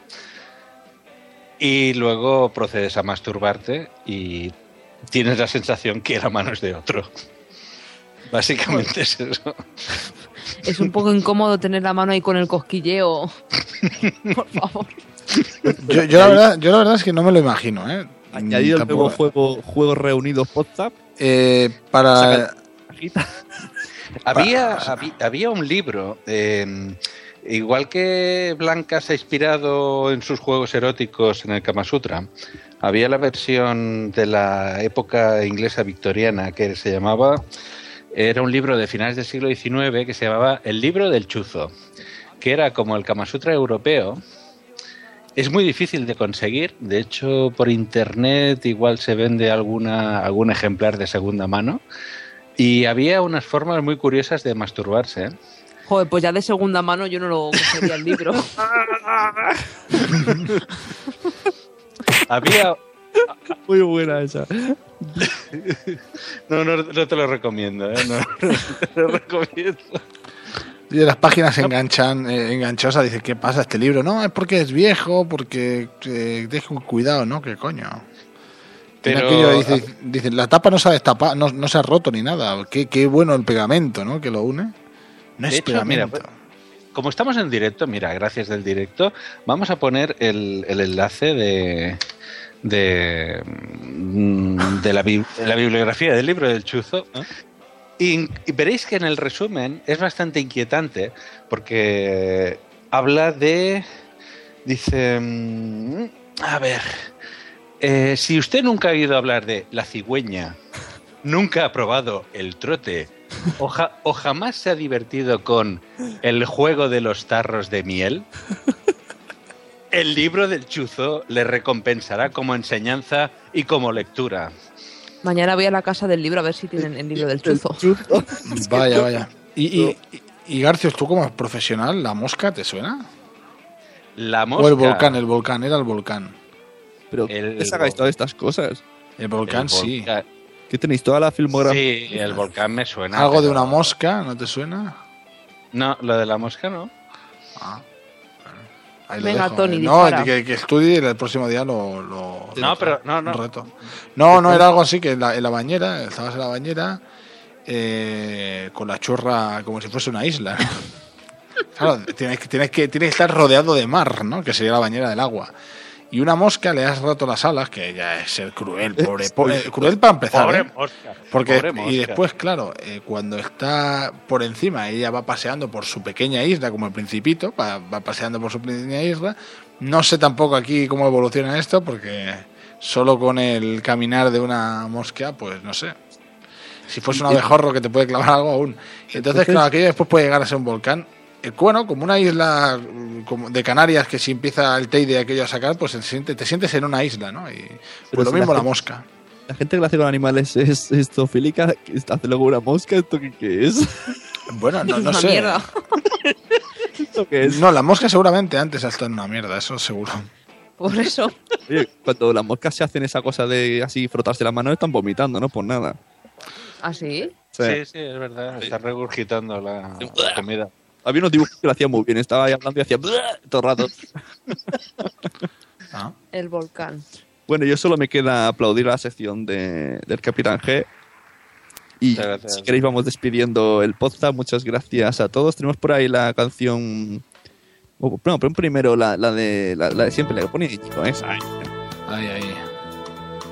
y luego procedes a masturbarte y tienes la sensación que la mano es de otro. Básicamente es eso. Es un poco incómodo tener la mano ahí con el cosquilleo. Por favor. Yo, yo la verdad, yo la verdad es que no me lo imagino, ¿eh? Añadido el nuevo Tampoco- juego Juegos Reunidos WhatsApp. Eh, para. Había, habí- había un libro, eh, igual que Blanca se ha inspirado en sus juegos eróticos en el Kama Sutra, había la versión de la época inglesa victoriana que se llamaba, era un libro de finales del siglo XIX que se llamaba El libro del chuzo, que era como el Kama Sutra europeo. Es muy difícil de conseguir, de hecho por internet igual se vende alguna, algún ejemplar de segunda mano. Y había unas formas muy curiosas de masturbarse. ¿eh? Joder, pues ya de segunda mano yo no lo cogería el libro. Había. Muy buena esa. No, no, no te lo recomiendo, ¿eh? No, no te lo recomiendo. Y las páginas enganchan, eh, enganchosas, dice, ¿qué pasa este libro? No, es porque es viejo, porque eh, cuidado, ¿no? ¿Qué coño? Pero- aquello, dice, dice, la tapa no se ha destapado, no, no se ha roto ni nada. Qué, qué bueno el pegamento, ¿no? Que lo une. No es hecho, mira, pegamento. como estamos en directo, mira, gracias del directo, vamos a poner el, el enlace de, de, mm, de la, bi- de la bibliografía del libro del chuzo. Y, veréis que en el resumen es bastante inquietante porque habla de... Dice... mm, A ver... eh, si usted nunca ha oído hablar de la cigüeña, nunca ha probado el trote o, o jamás se ha divertido con el juego de los tarros de miel, el libro del chuzo le recompensará como enseñanza y como lectura. Mañana voy a la casa del libro a ver si tienen el libro del chuzo. Vaya, vaya. Y, y, y Garcios, tú como profesional, ¿la mosca te suena? La O el mosca. volcán, el volcán, era el volcán. Pero El ¿qué sacáis todas estas cosas? El volcán, El sí. volcán. ¿Qué tenéis? Toda la filmografía. Sí, el volcán me suena. Algo de pero- una mosca, ¿no te suena? No, lo de la mosca no. Ahí lo Venga, dejo. Tony, No, que, que estudie y el próximo día lo, lo- No, pero no, no. reto. No, no, era algo así que en la, en la bañera, estabas en la bañera eh, con la chorra como si fuese una isla. Claro, tienes que, tienes, que, tienes que estar rodeado de mar, ¿no? Que sería la bañera del agua. Y una mosca le has roto las alas, que ya es ser cruel, pobre, po- eh, cruel para empezar. Pobre ¿eh? mosca. Porque, pobre mosca. y después, claro, eh, cuando está por encima, ella va paseando por su pequeña isla, como el Principito, va, va paseando por su pequeña isla. No sé tampoco aquí cómo evoluciona esto, porque solo con el caminar de una mosca, pues no sé. Si fuese un abejorro que te puede clavar algo aún. Entonces, Entonces- claro, aquello después puede llegar a ser un volcán. Eh, Bueno, como una isla mm, como de Canarias que si empieza el Teide aquello a sacar, pues te sientes en una isla, ¿no? Y pues lo mismo la gente- mosca. La gente que lo hace con animales es, es zoofílica, que hace luego una mosca, ¿esto qué, qué es? Bueno, no, no Una sé. mierda. ¿Esto qué es? No, la mosca seguramente antes ha estado en una mierda, eso seguro. Por eso. Oye, cuando las moscas se hacen esa cosa de así frotarse las manos, están vomitando, ¿no? Por nada. ¿Ah, sí? Sí, sí, es verdad. Está regurgitando la, la comida. Había unos dibujos que lo hacían muy bien. Estaba ahí hablando y hacía todo el rato. El volcán. Bueno, yo solo me queda aplaudir la sección de, del Capitán G. Y Muchas gracias. si queréis vamos despidiendo el podcast. Muchas gracias a todos. Tenemos por ahí la canción... oh, No, pero primero la, la de, la, la de siempre, la que pone chico, ¿eh? Ay, Ahí, ahí.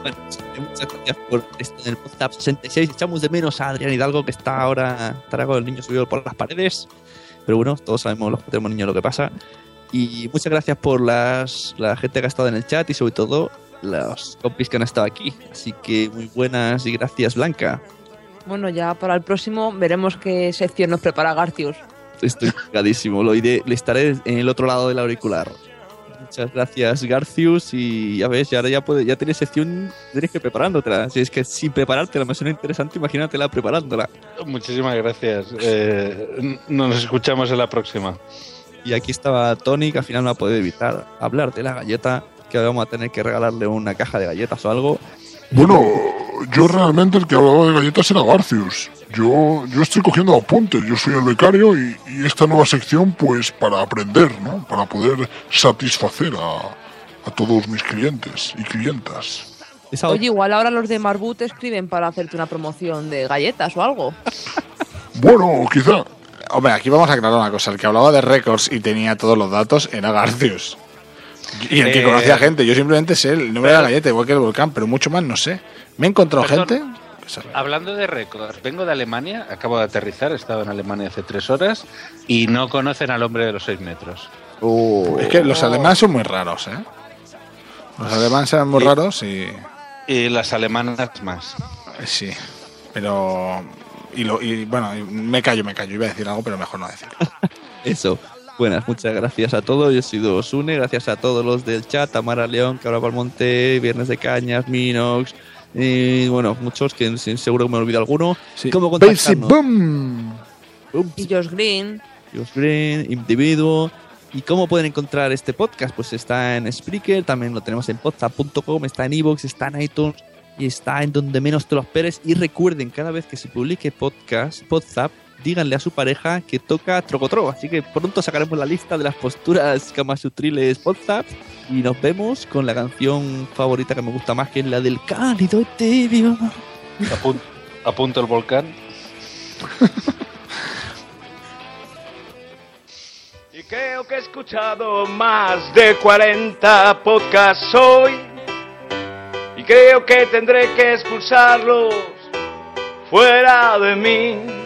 Bueno, muchas gracias por esto en el podcast 66. Echamos de menos a Adrián Hidalgo, que está ahora, estará con el niño subido por las paredes. Pero bueno, todos sabemos los que tenemos niños lo que pasa. Y muchas gracias por las, la gente que ha estado en el chat y sobre todo los compis que han estado aquí. Así que muy buenas y gracias, Blanca. Bueno, ya para el próximo veremos qué sección nos prepara Garcius. Estoy cagadísimo. Lo iré, le estaré en el otro lado del auricular. Muchas gracias, Garcius. Y ya ves, ya ahora ya, puede, ya tienes sección, tienes que preparándotela. Si es que sin preparártela me suena interesante, imagínatela preparándola. Muchísimas gracias. Eh, nos escuchamos en la próxima. Y aquí estaba Tony, que al final no ha podido evitar hablar de la galleta, que vamos a tener que regalarle una caja de galletas o algo. Bueno, yo realmente el que hablaba de galletas era Garcius. Yo, yo estoy cogiendo apuntes, yo soy el becario y, y esta nueva sección pues para aprender, ¿no? Para poder satisfacer a, a todos mis clientes y clientas. Oye, igual ahora los de Marbut escriben para hacerte una promoción de galletas o algo. Bueno, quizá. Hombre, aquí vamos a aclarar una cosa. El que hablaba de récords y tenía todos los datos era Garcius. Y el que Eh, conocía gente. Yo simplemente sé el nombre de la galleta, igual que el volcán, pero mucho más no sé. Me he encontrado Perdón. gente. Hablando de récords, vengo de Alemania, acabo de aterrizar, he estado en Alemania hace tres horas y no conocen al hombre de los seis metros. Es que los alemanes son muy raros, ¿eh? Los alemanes son muy raros y. Y las alemanas más. Sí. Pero. Y, lo, y bueno, me callo, me callo. Iba a decir algo, pero mejor no decirlo. Eso. Buenas, muchas gracias a todos. Yo he sido Sune, gracias a todos los del chat, Tamara León, Cabra Palmonte, Viernes de Cañas, Minox, y bueno, muchos que sí, seguro que me olvido alguno. ¿Cómo Basic contactarnos? Boom. Y Josh Green. Josh Green, Individuo. ¿Y cómo pueden encontrar este podcast? Pues está en Spreaker, también lo tenemos en podzap.com, está en iVoox, está en iTunes y está en donde menos te lo esperes. Y recuerden, cada vez que se publique podcast, Podzap, díganle a su pareja que toca Trocotro. Así que pronto sacaremos la lista de las posturas camasutriles Podzap y nos vemos con la canción favorita que me gusta más, que es la del cálido y tibio. Apun- apunto el volcán. Y creo que he escuchado más de 40 podcasts hoy. Y creo que tendré que expulsarlos fuera de mí.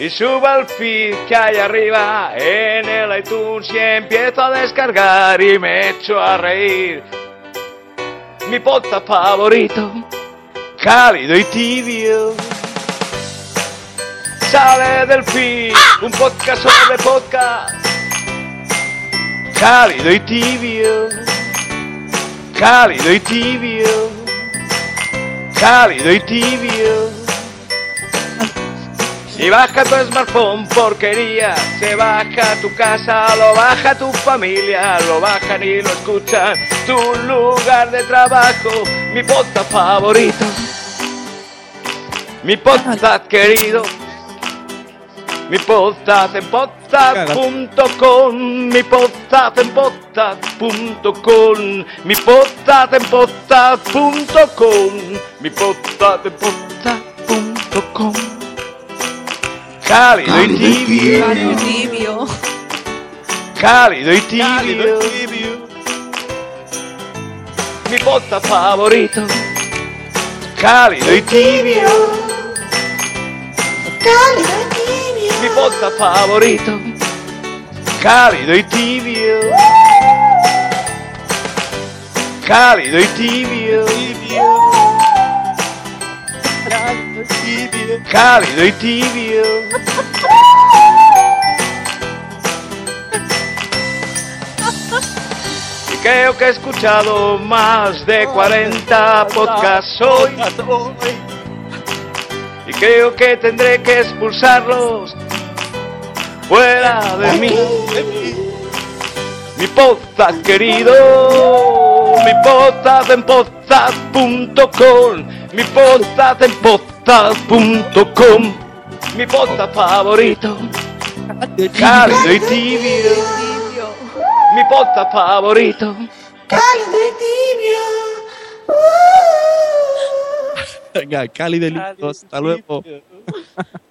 Y subo al feed que hay arriba en el iTunes y empiezo a descargar y me echo a reír. Mi podcast favorito, cálido y tibio. Sale del feed, un podcast sobre podcast. Cálido y tibio. Cálido y tibio. Cálido y tibio. Y baja tu smartphone, porquería. Se baja tu casa, lo baja tu familia, lo bajan y lo escuchan. Tu lugar de trabajo, mi podcast favorito. Mi podcast querido. Mi podcast en podcast.com, mi podcast en podcast.com, mi podcast en podcast.com, mi podcast en podcast.com. Cálido y tibio, Cálido y tibio. cálido y tibio, mi podcast favorito. Cálido y tibio. Mi podcast favorito. Cálido y tibio. Cálido y tibio. Cálido y tibio. Y creo que he escuchado más de 40 podcasts hoy. Y creo que tendré que expulsarlos fuera de mí. Mi podcast querido, mi podcast en podcast.com, mi podcast en podcast.com, mi podcast favorito, cálido y tibio, mi podcast favorito. Cálido y tibio. Venga, cálido y lindo, hasta luego.